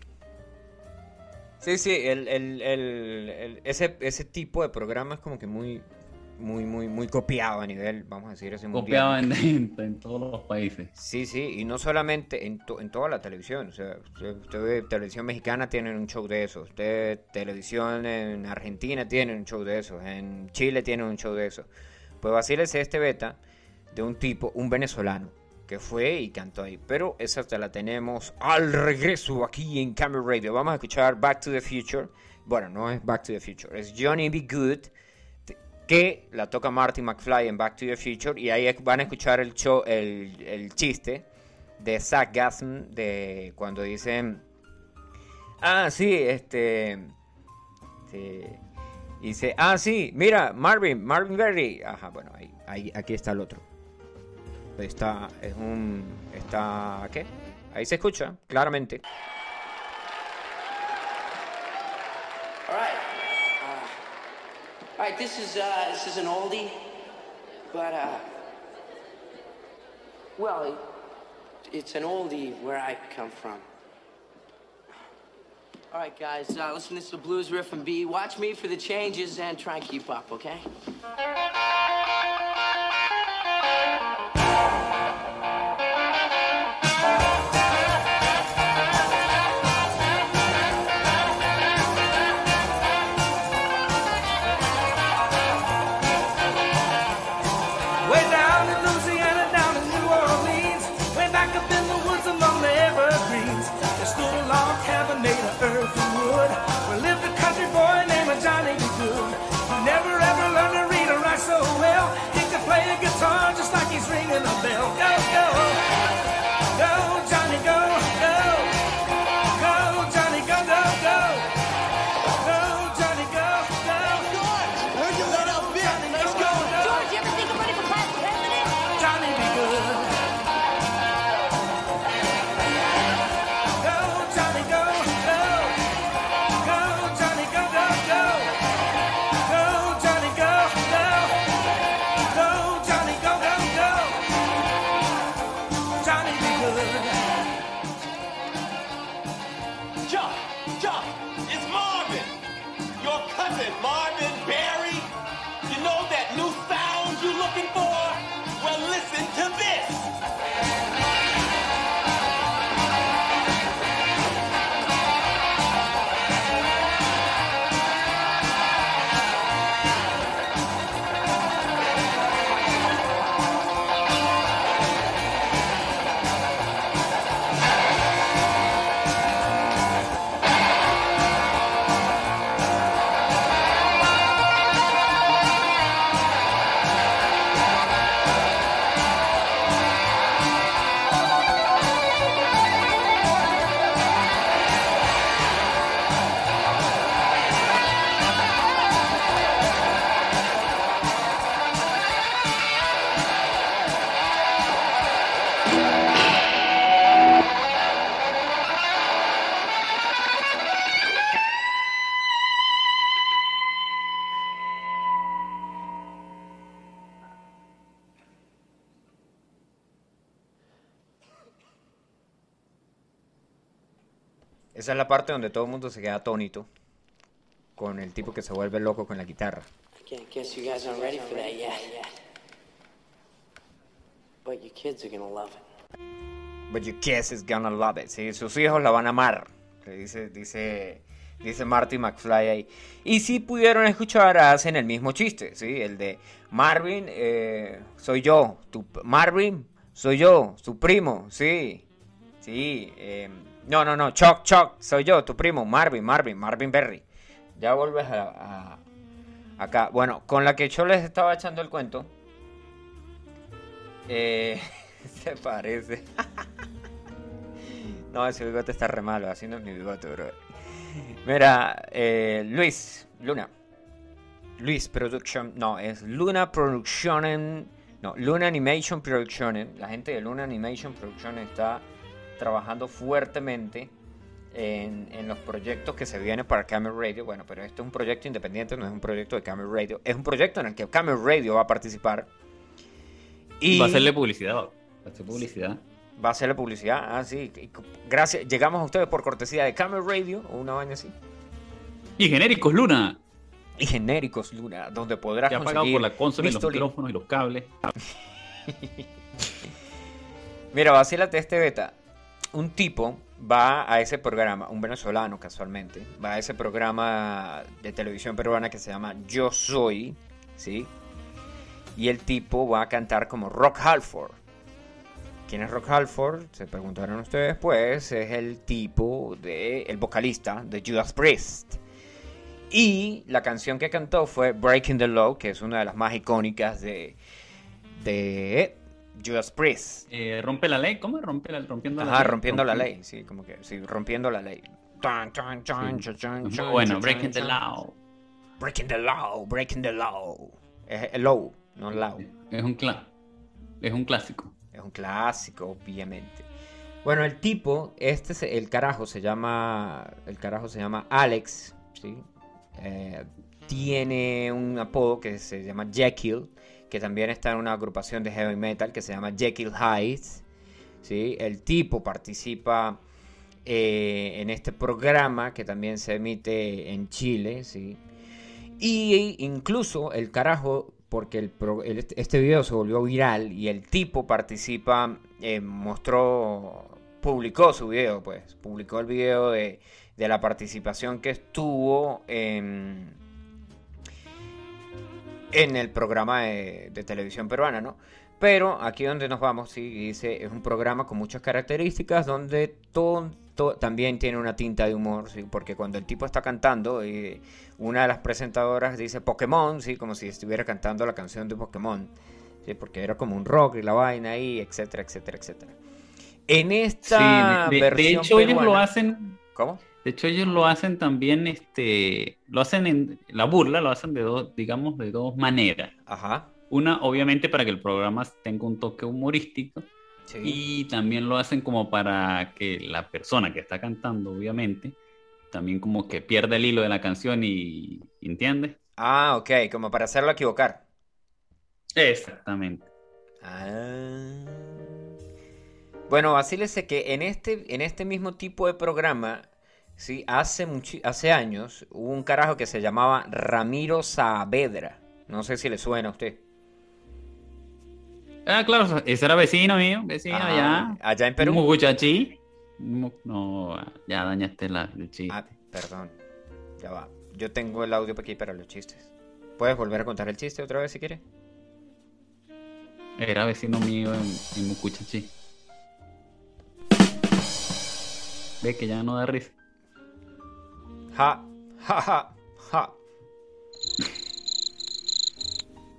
Sí, sí, el, el- el- ese, ese tipo de programa es como que muy, muy, muy, muy copiado a nivel, vamos a decir así. Copiado en, en- todos los países. Sí, sí, y no solamente en, to- en toda la televisión. O sea, usted, usted ve televisión mexicana tienen un show de eso. Usted televisión en Argentina tienen un show de eso. En Chile tienen un show de eso. Pues vacílese este beta de un tipo, un venezolano, que fue y cantó ahí. Pero esa te la tenemos al regreso aquí en Camera Radio. Vamos a escuchar Back to the Future. Bueno, no es Back to the Future, es Johnny B. Good que la toca Marty McFly en Back to the Future y ahí van a escuchar el show, el, chiste de Zach Gasm de cuando dicen ah sí este este, dice ah sí mira Marvin Marvin Berry ajá bueno ahí, ahí aquí está el otro está es un está qué ahí se escucha claramente All right. Uh, all right. This is uh, this is an oldie, but uh, well, it, it's an oldie where I come from. All right, guys. Uh, listen, this is a blues riff and B. Watch me for the changes and try and keep up, okay? Esa es la parte donde todo el mundo se queda atónito con el tipo que se vuelve loco con la guitarra I can't guess you guys aren't ready for that yet. But your kids are gonna love it. But your kids is gonna love it. Sí, sus hijos la van a amar. Dice, dice, dice Marty McFly ahí. Y si pudieron escuchar, hacen el mismo chiste, ¿sí? El de Marvin, eh, soy yo. Tu, Marvin, soy yo, tu primo, sí. Sí. eh, no, no, no. Chuck, Chuck, soy yo, tu primo. Marvin, Marvin, Marvin Berry. Ya vuelves a, acá. Bueno, con la que yo les estaba echando el cuento. Eh, se parece. no, ese bigote está re malo. Así mi bigote, bro. Mira, eh, Luis, Luna. Luis Production. No, es Luna Production. No, Luna Animation Production. La gente de Luna Animation Production está trabajando fuertemente en, en los proyectos que se vienen para Camel Radio. Bueno, pero esto es un proyecto independiente, no es un proyecto de Camel Radio. Es un proyecto en el que Camel Radio va a participar. Y Va a hacerle publicidad. Va a hacer publicidad. va a hacerle publicidad. Ah, sí. Gracias. Llegamos a ustedes por cortesía de Camel Radio o una vaina así. Y genéricos, Luna. y genéricos, Luna, donde podrás Ya conseguir por la consola y los micrófonos y los cables. Mira, vacílate este beta. Un tipo va a ese programa, un venezolano casualmente, va a ese programa de televisión peruana que se llama Yo Soy, ¿sí? Y el tipo va a cantar como Rock Halford. ¿Quién es Rock Halford? Se preguntaron ustedes, pues es el tipo de el vocalista de Judas Priest. Y la canción que cantó fue Breaking the Law, que es una de las más icónicas de de Judas Priest. Eh, rompe la ley, ¿cómo? Rompe la, rompiendo la Ajá, ley. rompiendo la ley, sí, como que, sí, rompiendo la ley. Sí. bueno, Breaking the. Law. Breaking the law, breaking the law. Es el low, no law. Es un cla es un clásico. Es un clásico, obviamente. Bueno, el tipo, este, se- el carajo se llama, el carajo se llama Alex, ¿sí? Eh, tiene un apodo que se llama Jekyll, que también está en una agrupación de heavy metal que se llama Jekyll Heights, ¿sí? El tipo participa eh, en este programa que también se emite en Chile, ¿sí? Y incluso el carajo, porque este video se volvió viral y el tipo participa, eh, mostró, publicó su video, pues, publicó el video de, de la participación que estuvo en, en el programa de, de televisión peruana, ¿no? Pero aquí donde nos vamos, sí, dice, es un programa con muchas características donde todo, todo- también tiene una tinta de humor, ¿sí? Porque cuando el tipo está cantando, eh, una de las presentadoras dice Pokémon, ¿sí? Como si estuviera cantando la canción de Pokémon, ¿sí? Porque era como un rock y la vaina ahí, etcétera, etcétera, etcétera. En esta Sí, de- de, de versión hecho ellos lo peruana- hacen. ¿Cómo? De hecho ellos lo hacen también, este, lo hacen en la burla, lo hacen de dos, digamos, de dos maneras. Ajá. Una, obviamente, para que el programa tenga un toque humorístico. Y también lo hacen como para que la persona que está cantando, obviamente, también como que pierda el hilo de la canción y ¿entiendes? Ah, ok, como para hacerlo equivocar. Exactamente. Ah. Bueno, vacílese que en este, en este mismo tipo de programa, sí, hace, hace años hubo un carajo que se llamaba Ramiro Saavedra. No sé si le suena a usted. Ah, claro, ese era vecino mío, vecino Ah, allá. allá en Perú. Muchachi. Mu- No, ya dañaste la, el chiste. Ah, perdón. Ya va. Yo tengo el audio aquí para los chistes. ¿Puedes volver a contar el chiste otra vez si quieres? Era vecino mío en, en Mucuchachi. Ve que ya no da risa. Ja, ja, ja, ja.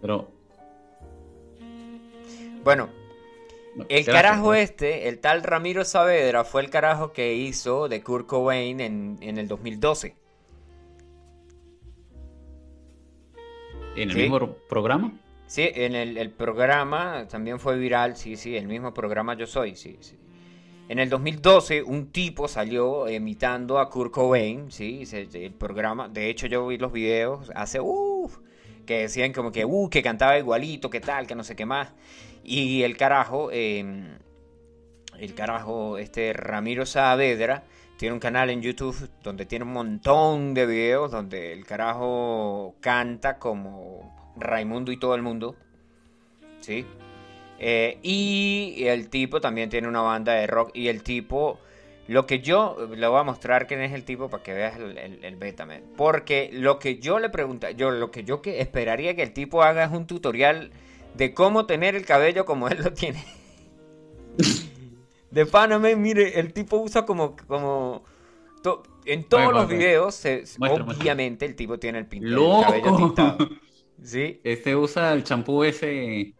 Pero Bueno, el carajo pues. este, el tal Ramiro Saavedra, fue el carajo que hizo de Kurt Cobain en, en el 2012. ¿En el Sí. mismo pro- programa? Sí, en el, el programa también fue viral, sí, sí, el mismo programa Yo Soy, sí, sí. En el 2012 un tipo salió imitando a Kurt Cobain, sí, el programa, de hecho yo vi los videos hace, uff, que decían como que, uh, que cantaba igualito, que tal, que no sé qué más. Y el carajo, eh, el carajo, este Ramiro Saavedra, tiene un canal en YouTube donde tiene un montón de videos donde el carajo canta como Raimundo y todo el mundo. ¿Sí? Eh, y el tipo también tiene una banda de rock. Y el tipo, lo que yo le voy a mostrar quién es el tipo para que veas el, el, el. Porque lo que yo le pregunta, yo lo que yo que esperaría que el tipo haga es un tutorial de cómo tener el cabello como él lo tiene. De Panamá, mire, el tipo usa como, como to- en todos los videos, se- Muestra, muestra. obviamente el tipo tiene el, pin- el cabello ¡Loco! tintado. ¿Sí? Este usa el champú ese.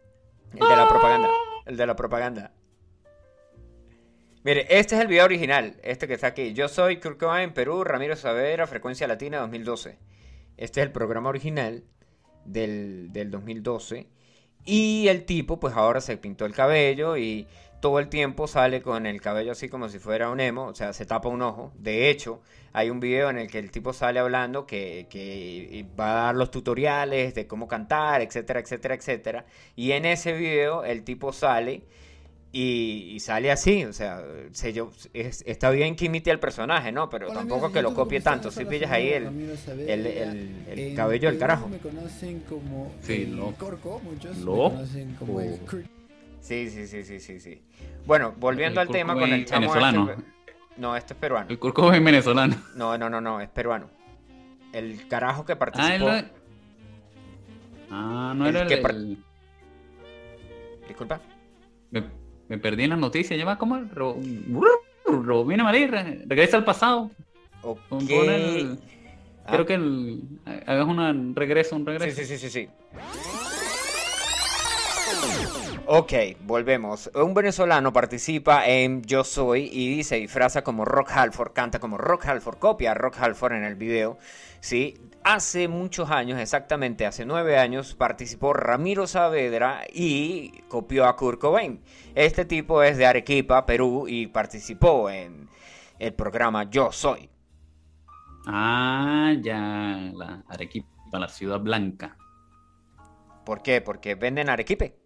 El de la propaganda. El de la propaganda. Mire, este es el video original. Este que está aquí. Yo soy Kurt Cobain, Perú, Ramiro Saavedra, Frecuencia Latina 2012. Este es el programa original del, del 2012. Y el tipo, pues ahora se pintó el cabello y todo el tiempo sale con el cabello así como si fuera un emo. O sea, se tapa un ojo. De hecho, hay un video en el que el tipo sale hablando que, que va a dar los tutoriales de cómo cantar, etcétera, etcétera, etcétera. Y en ese video el tipo sale Y, y sale así, o sea, se yo, es- está bien que imite al personaje, ¿no? Pero Hola, tampoco amigos que lo copie tanto. Si pillas ahí el, el, el- cabello del carajo. Me conocen como Sí, el loco. Corco, muchos me Loco. conocen como el. Sí, sí, sí, sí, sí, sí. Bueno, volviendo El al tema con el chamo venezolano. este- No, este es peruano. El Kurt Cobain venezolano. No, no, no, no, es peruano. El carajo que Ah, participó. no- Ah, no El era el, que par- el- Disculpa. Me, me perdí en las noticias. ¿Llama cómo? Ro- Robina María. re- Regresa al pasado. Ok. Pon- pon el- Ah. Quiero que el- hagas un regreso, un regreso. Sí, sí, sí, sí, sí. Ok, volvemos. Un venezolano participa en Yo Soy y se disfraza como Rock Halford, canta como Rock Halford, copia a Rock Halford en el video. ¿sí? Hace muchos años, exactamente hace nueve años, participó Ramiro Saavedra y copió a Kurt Cobain. Este tipo es de Arequipa, Perú, y participó en el programa Yo Soy. Ah, ya. La Arequipa, la ciudad blanca. ¿Por qué? Porque venden arequipe.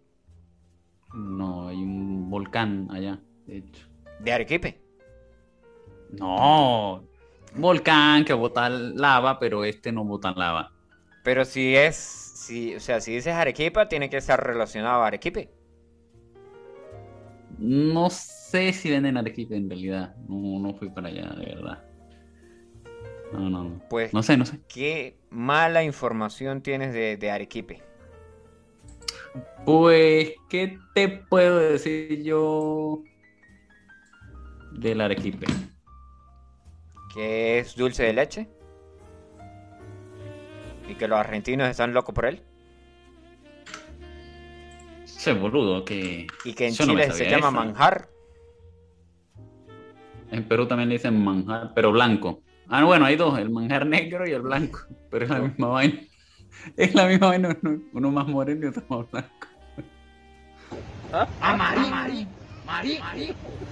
No, hay un volcán allá, de hecho. ¿De arequipe? No, volcán que bota lava, pero este no bota lava. Pero si es, si, o sea, si dices Arequipa, tiene que estar relacionado a Arequipe. No sé si venden Arequipa en realidad. No, no fui para allá, de verdad. No, no, no. Pues, No sé, no sé. qué mala información tienes de, de Arequipe. Pues, ¿qué te puedo decir yo del Arequipe? Que es dulce de leche. Y que los argentinos están locos por él. Ese boludo que... Y que en Yo no me Chile se llama eso. manjar. En Perú también le dicen manjar, pero blanco. Ah, bueno, hay dos, el manjar negro y el blanco. Pero es la misma vaina. Es la misma vaina, uno, uno más moreno y otro más blanco. Ah, marico, marico, marico,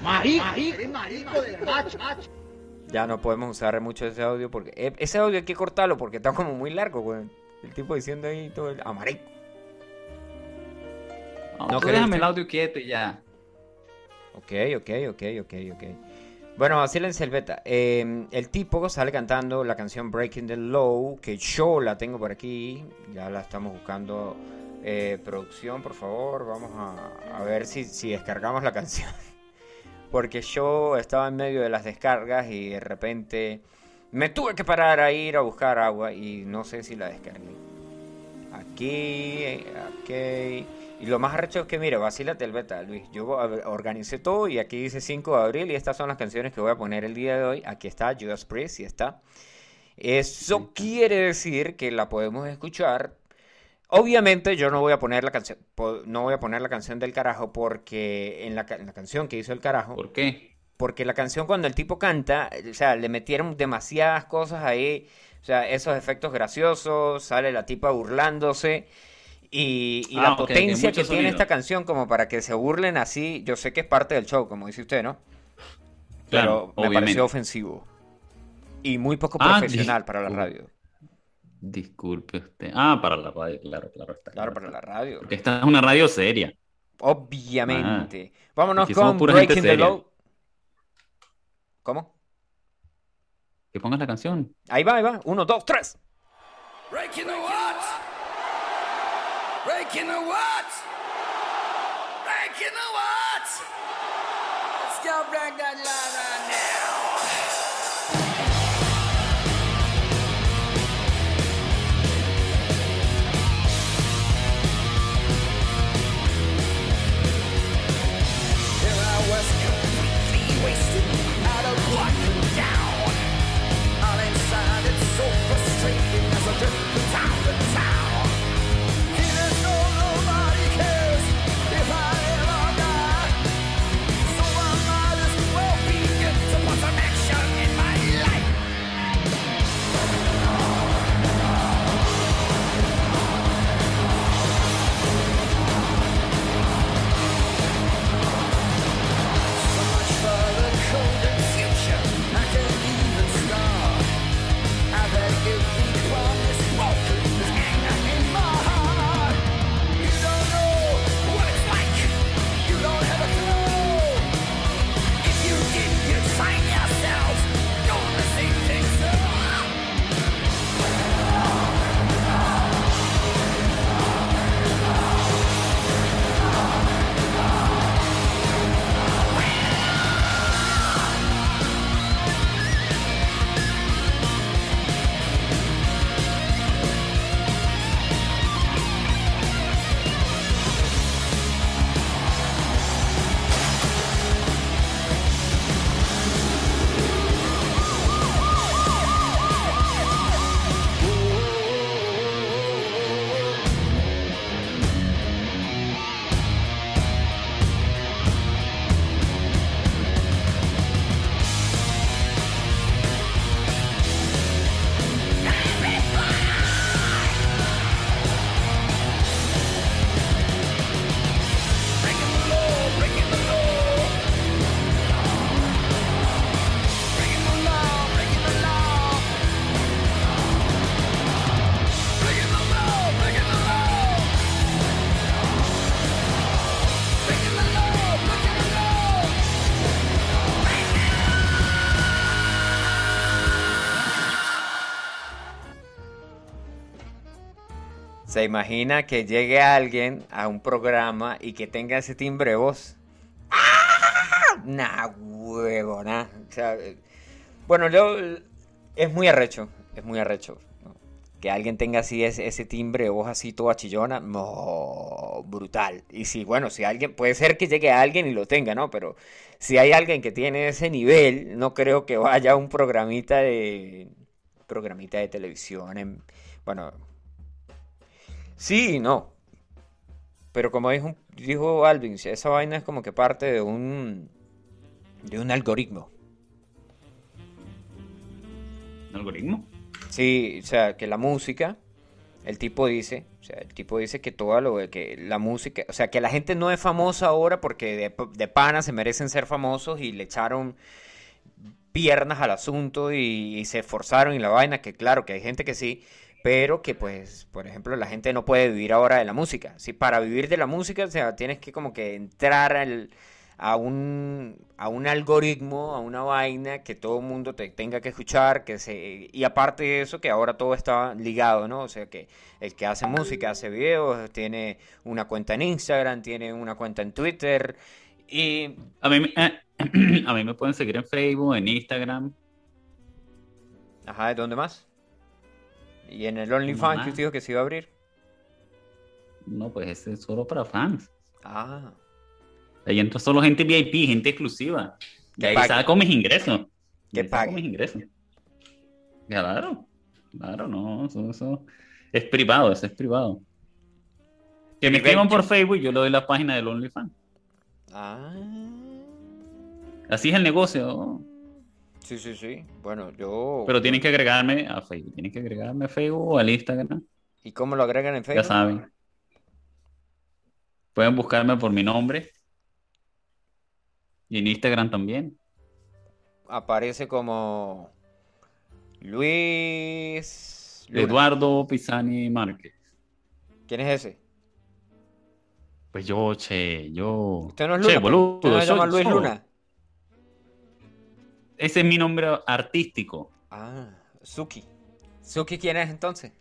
marico, eres marico de verdad, chacho. Ya no podemos usar mucho ese audio porque... eh, Ese audio hay que cortarlo porque está como muy largo, güey. El tipo diciendo ahí todo el... Amarico. No, No tú querés- déjame el audio quieto y ya. Ok, ok, ok, ok, ok. Bueno, así la beta. Eh, el tipo sale cantando la canción Breaking the Law, que yo la tengo por aquí. Ya la estamos buscando. Eh, producción, por favor. Vamos a, ver si, si descargamos la canción. Porque yo estaba en medio de las descargas y de repente me tuve que parar a ir a buscar agua y no sé si la descargué. Aquí, ok. Y lo más arrecho es que, mira, vacílate el beta, Luis. Yo organicé todo y aquí dice 5 de abril y estas son las canciones que voy a poner el día de hoy. Aquí está Judas Priest y está. Eso quiere decir que la podemos escuchar. Obviamente yo no voy a poner la canción, no voy a poner la canción del carajo porque en la, ca- en la canción que hizo el carajo. ¿Por qué? Porque la canción cuando el tipo canta, o sea, le metieron demasiadas cosas ahí, o sea, esos efectos graciosos, sale la tipa burlándose y, y Ah, la potencia que tiene esta canción como para que se burlen así, yo sé que es parte del show, como dice usted, ¿no? Claro, Pero me obviamente. pareció ofensivo y muy poco Ah, profesional para la radio. Disculpe usted. Ah, para la radio, claro, claro. Está, Claro, para la radio. Porque esta es una radio seria. Obviamente. Vámonos Aquí somos con Breaking the. Law. ¿Cómo? Que pongas la canción. Ahí va, ahí va. Uno, dos, tres. Breaking the what? Breaking the what? Breaking the what? Let's go break that line se imagina que llegue alguien a un programa y que tenga ese timbre de voz. ¡Ah! Nah, huevona. O sea, eh, bueno, yo es muy arrecho, es muy arrecho. Que alguien tenga así ese, timbre de voz así toda chillona, no, brutal. Y si, bueno, si alguien, puede ser que llegue alguien y lo tenga, ¿no? Pero si hay alguien que tiene ese nivel, no creo que vaya a un programita de, programita de televisión, en, bueno, sí y no. Pero como dijo, dijo Alvin, esa vaina es como que parte de un, de un algoritmo. ¿Un algoritmo? Sí, o sea, que la música, el tipo dice, o sea, el tipo dice que toda lo que la música, o sea, que la gente no es famosa ahora porque de, de pana se merecen ser famosos y le echaron piernas al asunto y, y se esforzaron y la vaina, que claro que hay gente que sí, pero que pues, por ejemplo, la gente no puede vivir ahora de la música. Si para vivir de la música, o sea, tienes que como que entrar al, a un, a un algoritmo, a una vaina que todo el mundo te tenga que escuchar, que se, y aparte de eso, que ahora todo está ligado, ¿no? O sea, que el que hace música, hace videos, tiene una cuenta en Instagram, tiene una cuenta en Twitter, y... A mí, eh, a mí me pueden seguir en Facebook, en Instagram. Ajá, ¿de dónde más? Y en el OnlyFans que usted dijo que se iba a abrir. No, pues ese es solo para fans. Ah, Ahí entra solo gente VIP, gente exclusiva. Que ahí saco mis ingresos. Que pague. mis ingresos. Claro, claro, no, eso, eso es privado, eso es privado. Que me escriban por Facebook, yo le doy la página del OnlyFans. ah. Así es el negocio. Sí, sí, sí. Bueno, yo... Pero tienen que agregarme a Facebook. Tienen que agregarme a Facebook o al Instagram. ¿Y cómo lo agregan en Ya Facebook? saben. Pueden buscarme por mi nombre. Y en Instagram también. Aparece como... Luis... Luna. Eduardo Pisani Márquez. ¿Quién es ese? Pues yo, che, yo. Usted no es Che, Luna. boludo, Usted no se llama Luis. Luna. Ese es mi nombre artístico. Ah, Suki. ¿Suki quién es entonces?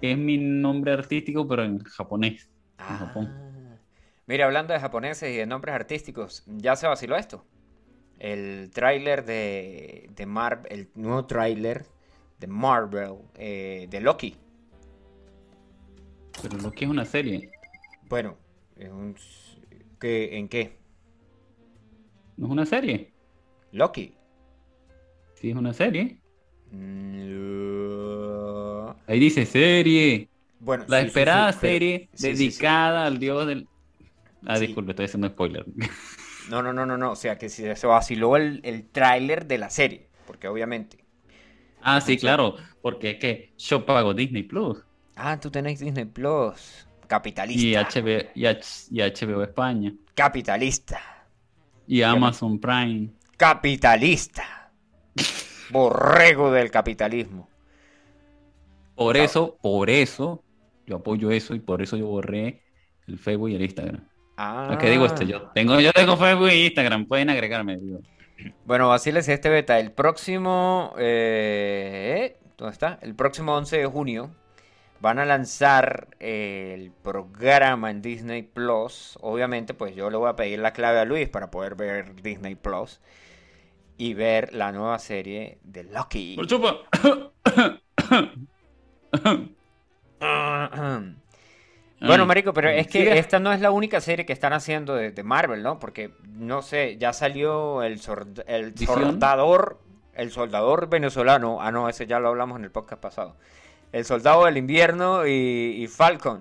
Es mi nombre artístico, pero en japonés. Ah. En Japón. Mira, hablando de japoneses y de nombres artísticos, ya se vaciló esto. El tráiler de, de Marvel, el nuevo tráiler de Marvel, eh, de Loki. Pero lo que es una serie. Bueno, es un... ¿qué- ¿en qué? ¿No es una serie? Loki. Sí, es una serie. Mm, Ahí dice serie. Bueno, La sí, esperada sí, serie dedicada al dios del. Ah, disculpe, estoy haciendo spoiler. No, no, no, no, no. O sea, que se vaciló el, el tráiler de la serie. Porque obviamente. Ah, sí, claro, porque es que yo pago Disney Plus Ah, tú tenés Disney Plus. Capitalista. y HBO, y H- y HBO España Capitalista. y Amazon Prime. Capitalista. Borrego del capitalismo. Por eso, por eso, yo apoyo eso y por eso yo borré el Facebook y el Instagram. Ah. ¿Qué digo esto? Yo tengo, yo tengo Facebook y Instagram, pueden agregarme. digo. Bueno, vaciles este beta. El próximo. eh, ¿Dónde está? El próximo 11 de junio van a lanzar el programa en Disney Plus. Obviamente, pues yo le voy a pedir la clave a Luis para poder ver Disney Plus y ver la nueva serie de Loki. Por chupa. Bueno, marico, pero es que esta no es la única serie que están haciendo de, de Marvel, ¿no? Porque, no sé, ya salió el, sord- soldador, el soldador venezolano. Ah, no, ese ya lo hablamos en el podcast pasado. El soldado del invierno y, y Falcon.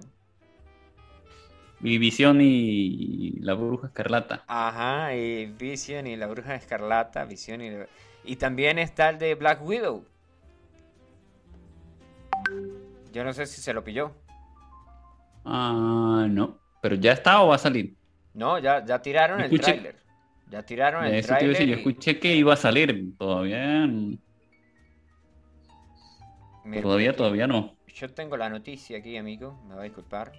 Mi visión y la bruja escarlata. Ajá, y Vision y la bruja escarlata, Vision y... Y también está el de Black Widow. Yo no sé si se lo pilló. Ah, no. Pero ya está o va a salir. No, ya, ya tiraron el Escuche- tráiler. Ya tiraron el iba a decir, yo tráiler. y- escuché que iba a salir. Todavía. Mira, Todavía, todavía no. Yo tengo la noticia aquí, amigo. Me va a disculpar.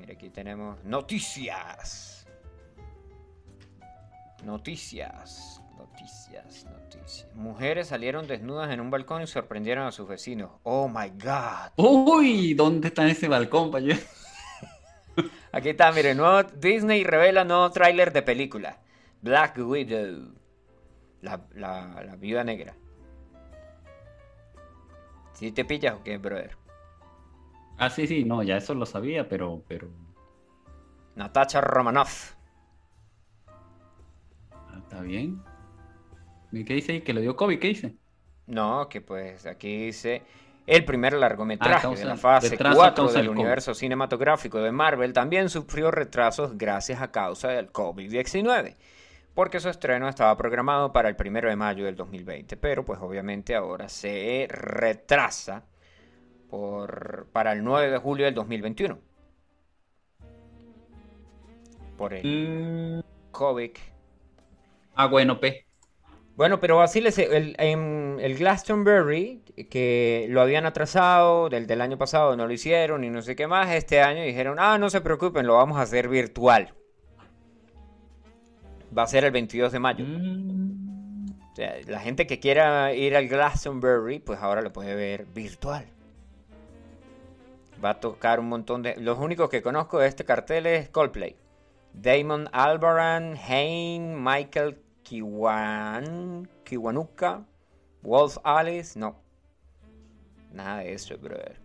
Mira, aquí tenemos noticias. Noticias. noticias, noticias. Mujeres salieron desnudas en un balcón y sorprendieron a sus vecinos. Oh my god. Uy, ¿dónde está ese balcón, pa' yo? Aquí está, miren, nuevo, Disney revela nuevo tráiler de película. Black Widow. La, la, la viuda negra. ¿Sí te pillas o qué, brother? Ah, sí, sí, no, ya eso lo sabía, pero, pero. Natasha Romanoff. ah, está bien. ¿Y ¿Qué dice ahí? ¿Que le dio COVID? ¿Qué dice? No, que pues aquí dice el primer largometraje Ah, causa- de la fase retraso a 4 causa del universo cinematográfico de Marvel también sufrió retrasos gracias a causa del COVID-19, porque su estreno estaba programado para el 1 de mayo del 2020, pero pues obviamente ahora se retrasa por, para el 9 de julio del 2021. Por el COVID. Ah, bueno, P. Bueno, pero así les el, en el Glastonbury, que lo habían atrasado del, del año pasado, no lo hicieron y no sé qué más, este año dijeron, ah, no se preocupen, lo vamos a hacer virtual. Va a ser el 22 de mayo. O sea, la gente que quiera ir al Glastonbury, pues ahora lo puede ver virtual. Va a tocar un montón de... Los únicos que conozco de este cartel es Coldplay. Damon Albarn, Hain, Michael Kiwan, Kiwanuka, Wolf Alice, no. Nada de eso, brother.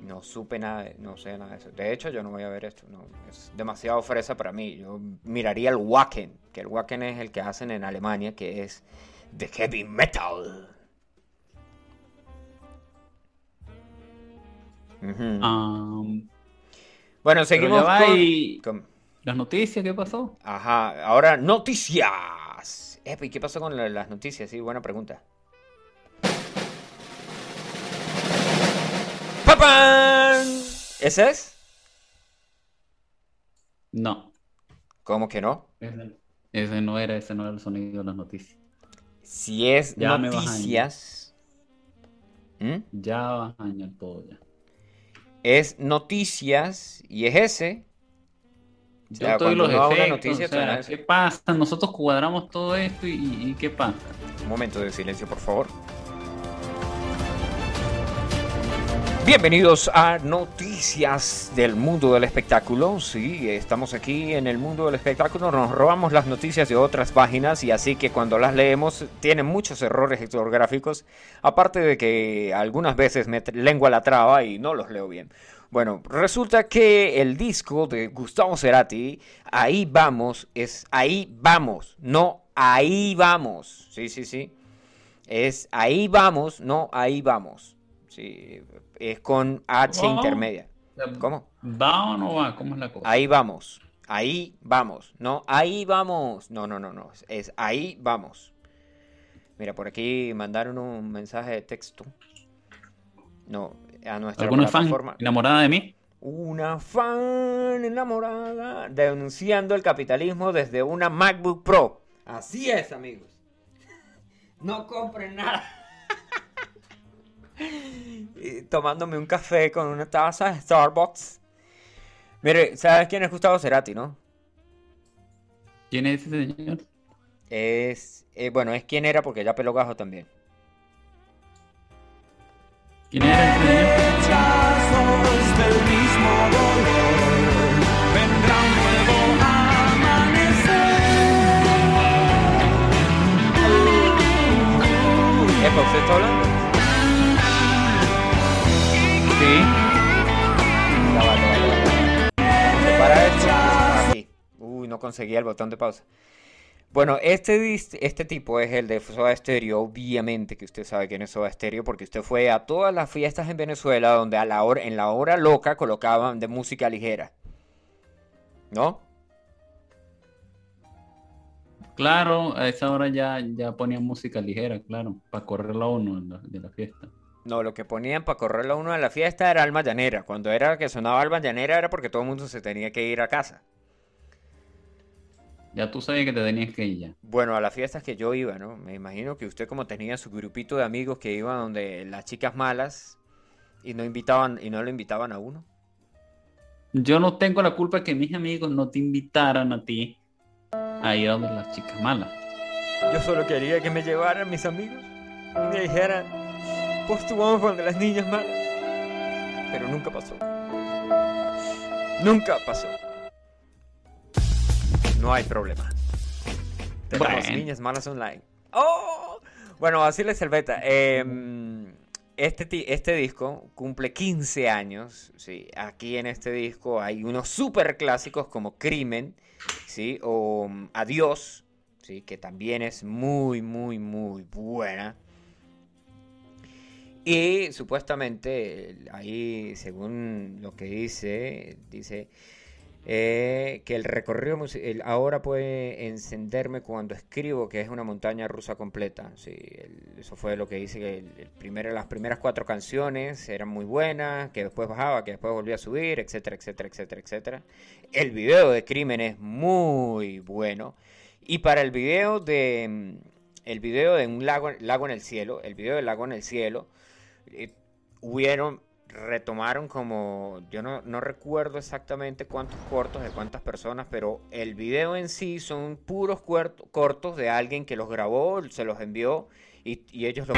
No supe nada, de- no sé nada de eso. De hecho, yo no voy a ver esto. No, es demasiado fresa para mí. Yo miraría el Wacken, que el Wacken es el que hacen en Alemania, que es de heavy metal. Bueno, seguimos con- y- con- ¿Las noticias qué pasó? Ajá, ahora noticias. ¿y qué pasó con la- las noticias? Sí, buena pregunta. ¡Papán! ¿Ese es? No. ¿Cómo que no? Ese, ese no era, ese no era el sonido de las noticias. Si es Ya noticias. ¿Mm? Ya a dañar todo ya. Es noticias y es ese. O sea, cuando los efectos, noticia, o sea. ¿qué pasa? Nosotros cuadramos todo esto y, y- y ¿qué pasa? Un momento de silencio, por favor. Bienvenidos a Noticias del Mundo del Espectáculo. Sí, estamos aquí en el mundo del espectáculo. Nos robamos las noticias de otras páginas y así que cuando las leemos tienen muchos errores ortográficos. Aparte de que algunas veces me lengua la traba y no los leo bien. Bueno, resulta que el disco de Gustavo Cerati, Ahí vamos, es Ahí vamos, no Ahí vamos. Sí, sí, sí. Es Ahí vamos, no Ahí vamos. Sí, es con H intermedia. ¿Cómo? ¿Va o no va? ¿Cómo es la cosa? Ahí vamos. Ahí vamos. No, ahí vamos. No, no, no, no. Es ahí vamos. Mira, por aquí mandaron un mensaje de texto. No, a nuestra ¿Alguna fan enamorada de mí? Una fan enamorada denunciando el capitalismo desde una MacBook Pro. Así es, amigos. No compren nada. Tomándome un café con una taza de Starbucks. Mire, ¿sabes quién es Gustavo Cerati, no? ¿Quién es ese señor? Es, eh, bueno, es quien era porque ya peló gajo también. ¿Quién era ese señor? del mismo dolor vendrá un nuevo amanecer. Epa, ¿usted está hablando? Sí. Ya esto. Aquí. Uy, no conseguía el botón de pausa. Bueno, este, este tipo es el de Soda Stereo, obviamente que usted sabe quién es Soda Stereo, porque usted fue a todas las fiestas en Venezuela donde a la hora, en la hora loca colocaban de música ligera. ¿No? Claro, a esa hora ya, ya ponían música ligera, claro, para correrla a uno de la, de la fiesta. No, lo que ponían para correrlo a uno a la fiesta era Alma Llanera. Cuando era que sonaba Alma Llanera era porque todo el mundo se tenía que ir a casa. Ya tú sabías que te tenías que ir ya. Bueno, a las fiestas que yo iba, ¿no? Me imagino que usted como tenía su grupito de amigos que iban donde las chicas malas y no invitaban y no lo invitaban a uno. Yo no tengo la culpa que mis amigos no te invitaran a ti a ir a donde las chicas malas. Yo solo quería que me llevaran mis amigos y me dijeran, pues tú vamos donde las niñas malas. Pero nunca pasó. Nunca pasó. No hay problema. Tenemos Bueno. niñas malas online. ¡Oh! Bueno, así les el beta. Em, este, este disco cumple 15 años. ¿sí? Aquí en este disco hay unos super clásicos como Crimen ¿sí? o mm, Adiós, ¿sí? que también es muy, muy, muy buena. Y supuestamente ahí, según lo que dice, dice eh, que el recorrido el- ahora puede encenderme cuando escribo, que es una montaña rusa completa. Sí, eso fue lo que dice que el, las primeras cuatro canciones eran muy buenas, que después bajaba, que después volvía a subir, etcétera, etcétera, etcétera, etcétera. El video de Crimen es muy bueno. Y para el video de mm, el video de un lago, lago en el cielo, el video del lago en el cielo, eh, hubieron, retomaron como, yo no, recuerdo exactamente cuántos cortos de cuántas personas, pero el video en sí son puros cuerto- cortos de alguien que los grabó, se los envió y, y ellos lo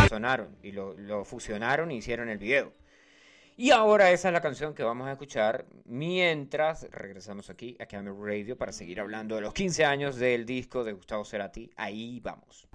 fusionaron y lo, fusionaron y hicieron el video. Y ahora esa es la canción que vamos a escuchar mientras regresamos aquí a Camera Radio para seguir hablando de los 15 años del disco de Gustavo Cerati. Ahí vamos.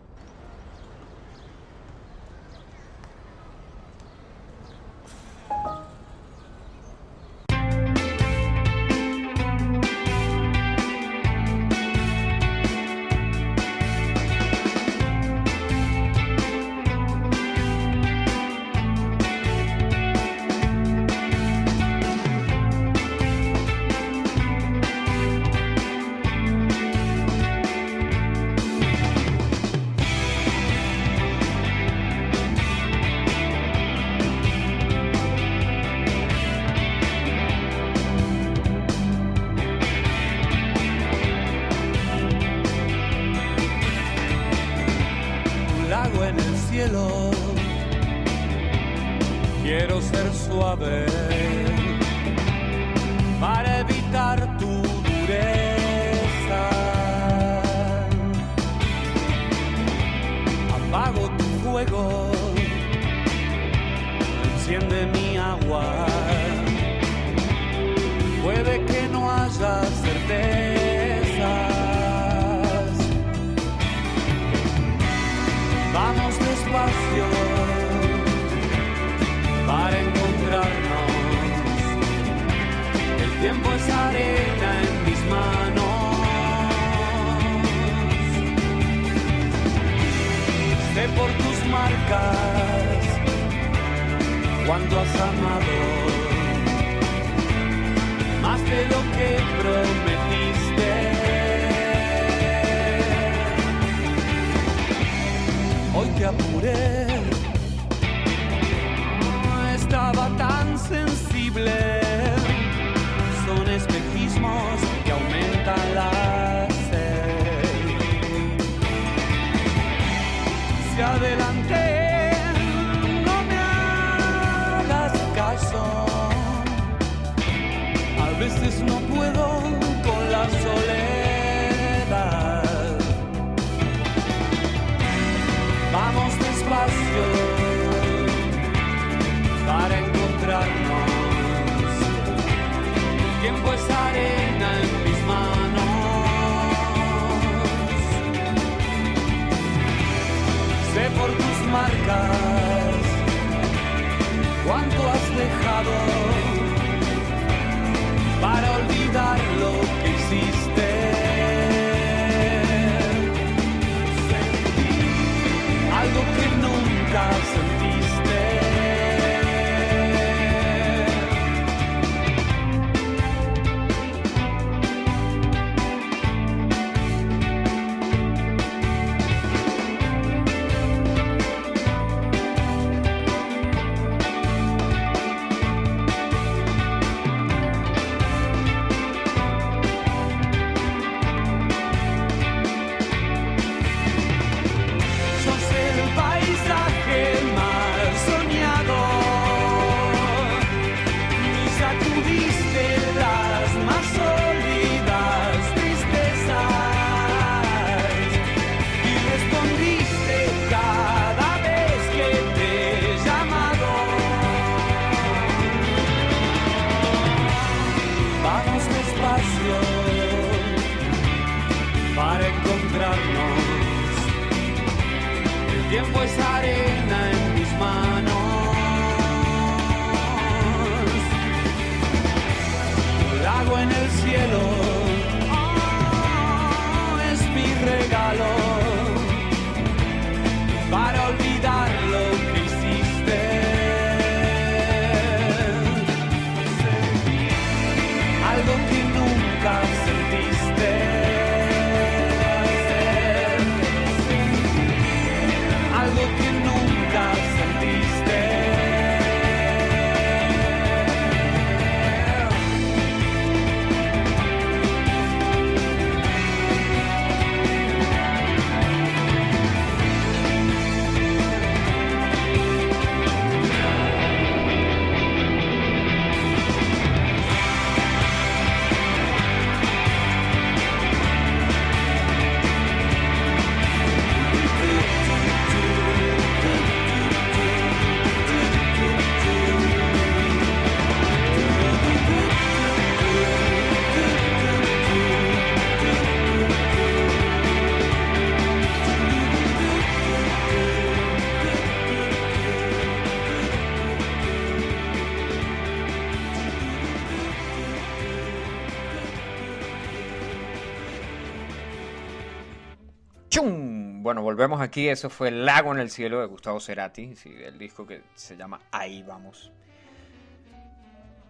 Volvemos aquí. Eso fue Lago en el cielo de Gustavo Cerati. Sí, el disco que se llama Ahí vamos.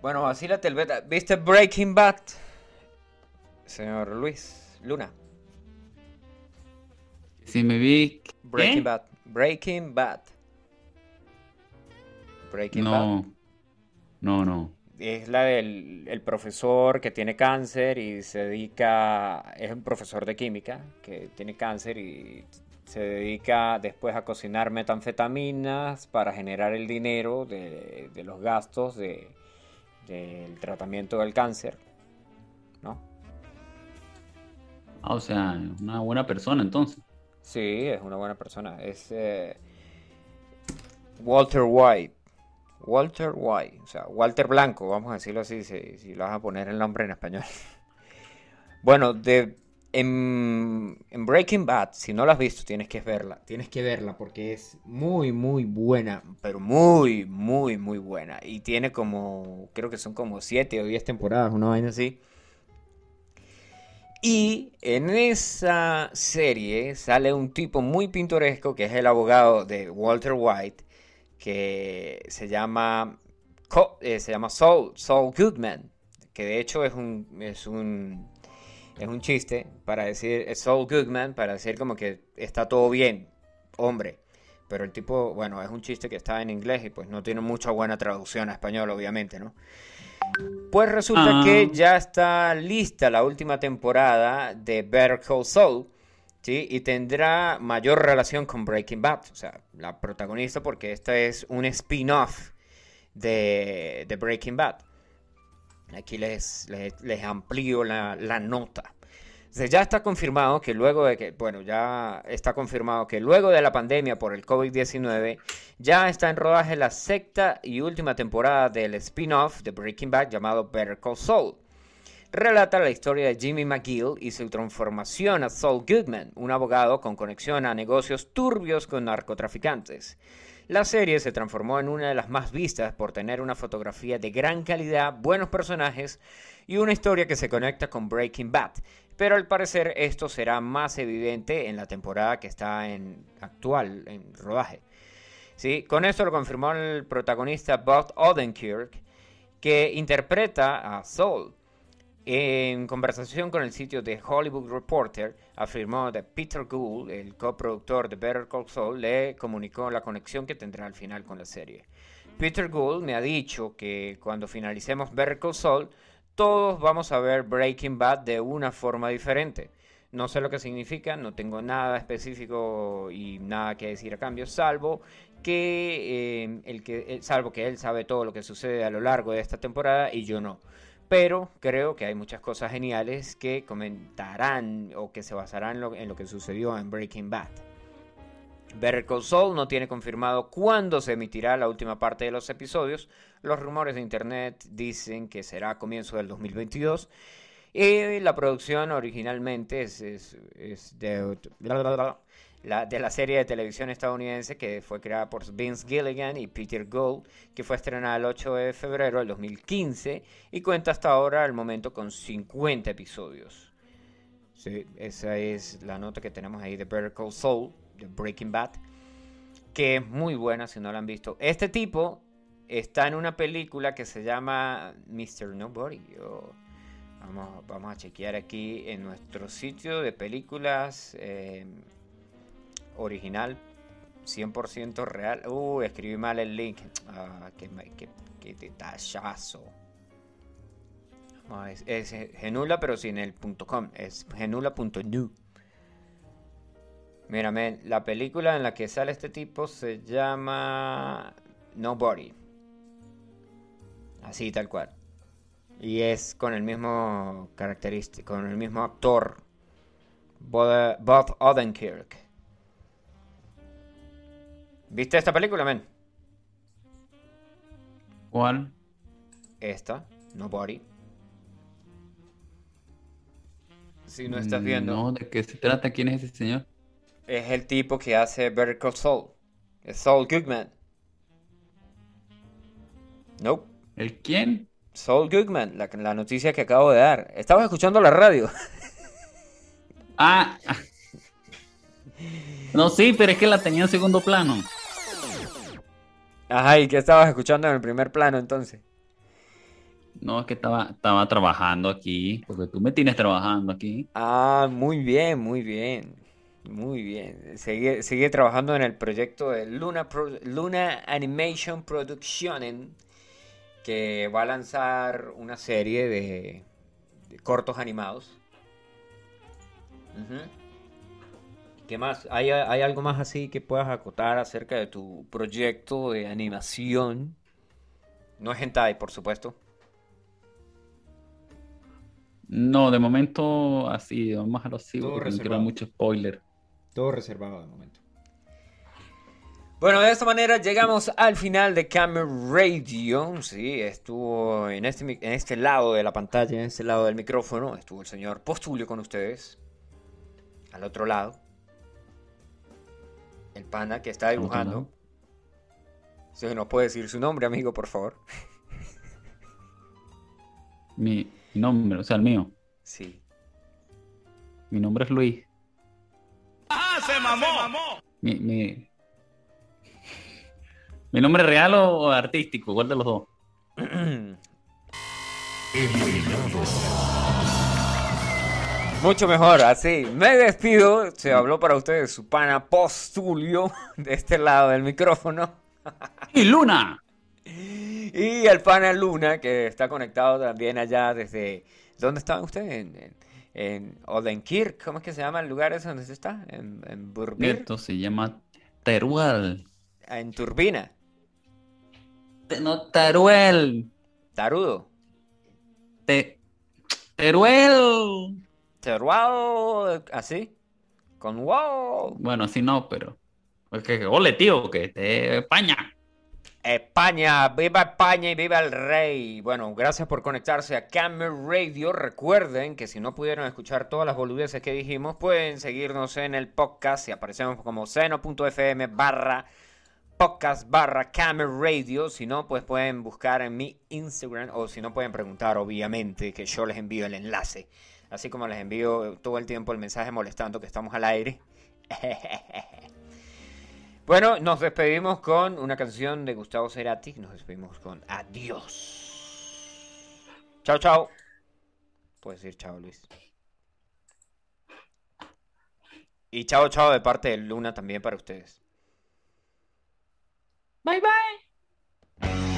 Bueno, así la telveta. ¿Viste Breaking Bad? Señor Luis Luna. Si me vi. Breaking. Bad. Breaking Bad. Breaking Bad. No. No, no. Es la del el profesor que tiene cáncer y se dedica, es un profesor de química que tiene cáncer y se dedica después a cocinar metanfetaminas para generar el dinero de, de los gastos de, del tratamiento del cáncer, ¿no? Ah, o sea, una buena persona entonces. Sí, es una buena persona. Es eh, Walter White. Walter White. O sea, Walter Blanco, vamos a decirlo así, si, si lo vas a poner el nombre en español. Bueno, de, en, Breaking Bad, si no la has visto, tienes que verla. Tienes que verla porque es muy, muy buena. Pero muy, muy, muy buena. Y tiene como, creo que son como 7 o 10 temporadas, una vaina así. Y en esa serie sale un tipo muy pintoresco que es el abogado de Walter White, que se llama, eh, se llama Saul, Saul Goodman, que de hecho es un, es un, es un chiste para decir, es Saul Goodman, para decir como que está todo bien, hombre. Pero el tipo, bueno, es un chiste que está en inglés y pues no tiene mucha buena traducción a español, obviamente, ¿no? Pues resulta Ah. que ya está lista la última temporada de Better Call Saul, ¿sí? Y tendrá mayor relación con Breaking Bad, o sea, la protagonista, porque esta es un spin-off de, de Breaking Bad. Aquí les, amplío la, nota. Ya está confirmado que luego de que, bueno, ya está confirmado que luego de la pandemia por el COVID-19, ya está en rodaje la sexta y última temporada del spin-off de Breaking Bad llamado Better Call Saul. Relata la historia de Jimmy McGill y su transformación a Saul Goodman, un abogado con conexión a negocios turbios con narcotraficantes. La serie se transformó en una de las más vistas por tener una fotografía de gran calidad, buenos personajes y una historia que se conecta con Breaking Bad. Pero al parecer esto será más evidente en la temporada que está en actual en rodaje. ¿Sí? Con esto lo confirmó el protagonista Bob Odenkirk, que interpreta a Saul. En conversación con el sitio de Hollywood Reporter, afirmó que Peter Gould, el coproductor de Better Call Saul, le comunicó la conexión que tendrá al final con la serie. Peter Gould me ha dicho que cuando finalicemos Better Call Saul, todos vamos a ver Breaking Bad de una forma diferente. No sé lo que significa, no tengo nada específico y nada que decir a cambio, salvo que, eh, el que eh, salvo que él sabe todo lo que sucede a lo largo de esta temporada y yo no. Pero creo que hay muchas cosas geniales que comentarán o que se basarán en lo, que sucedió en Breaking Bad. Better no tiene confirmado cuándo se emitirá la última parte de los episodios. Los rumores de internet dicen que será a comienzo del 2022. Y la producción originalmente es de... de la serie de televisión estadounidense que fue creada por Vince Gilligan y Peter Gould, que fue estrenada el 8 de febrero del 2015 y cuenta hasta ahora al momento con 50 episodios. Sí, esa es la nota que tenemos ahí de Better Call Saul, de Breaking Bad, que es muy buena si no la han visto. Este tipo está en una película que se llama Mr. Nobody. vamos, vamos a chequear aquí en nuestro sitio de películas eh, original 100% real. Uh, escribí mal el link. Ah, qué, qué- qué detallazo. Vamos a ver, es, genula, pero sin el .com. Es genula.nu. Mira, men, la película en la que sale este tipo se llama Nobody. Así, tal cual. Y es con el mismo característico, con el mismo actor, Bob Odenkirk. ¿Viste esta película, men? ¿Cuál? Esta, Nobody. Si no estás viendo, No, ¿de qué se trata? ¿Quién es ese señor? es el tipo que hace Better Call Saul. Es Saul Goodman. Nope. ¿El quién? Saul Goodman, la, la noticia que acabo de dar. Estabas escuchando la radio. Ah. No, sí, pero es que la tenía en segundo plano. Ajá, ¿y qué estabas escuchando en el primer plano entonces? No, es que estaba, estaba trabajando aquí, porque tú me tienes trabajando aquí. Ah, muy bien, muy bien. Muy bien. Sigue, sigue trabajando en el proyecto de Luna, Pro- Luna Animation Production, que va a lanzar una serie de, de cortos animados. Ujú. ¿Qué más? ¿Hay, hay algo más así que puedas acotar acerca de tu proyecto de animación? No es hentai, por supuesto. No, de momento así, vamos a así, Todo porque no quiero mucho spoiler. Todo reservado de momento. Bueno, de esta manera llegamos al final de Camera Radio. Sí, estuvo en este, en este lado de la pantalla, en este lado del micrófono, estuvo el señor Postulio con ustedes. Al otro lado. El pana que está ¿Al otro dibujando. Si nos puede decir su nombre, amigo, por favor. Mi, mi nombre, o sea, el mío. Sí. Mi nombre es Luis. ¡Ah, se mamó! Mi, mi, ¿Mi nombre real o, o artístico? ¿Cuál de los dos? Mucho mejor, así. Me despido. Se habló para ustedes su pana Postulio de este lado del micrófono. ¡Y Luna! Y el pana Luna, que está conectado también allá desde... ¿Dónde estaban ustedes? En, en, en Odenkirk, ¿cómo es que se llama el lugar ese donde se está? En, en Burbir, Esto se llama Teruel. en Turbina, No, Teruel. Tarudo, Te, Teruel. Así, con wow. Bueno, así no, pero. Es que, ole, tío, que te España. España, viva España y viva el rey. Bueno, gracias por conectarse a Camera Radio. Recuerden que si no pudieron escuchar todas las boludeces que dijimos, pueden seguirnos en el podcast y aparecemos como seno.fm barra podcast barra Camera Radio. Si no, pues pueden buscar en mi Instagram o si no pueden preguntar, obviamente, que yo les envío el enlace. Así como les envío todo el tiempo el mensaje molestando que estamos al aire. Bueno, nos despedimos con una canción de Gustavo Cerati. Nos despedimos con Adiós. Chao, chao. Puedes decir chao, Luis. Y chao, chao de parte de Luna también para ustedes. Bye, bye.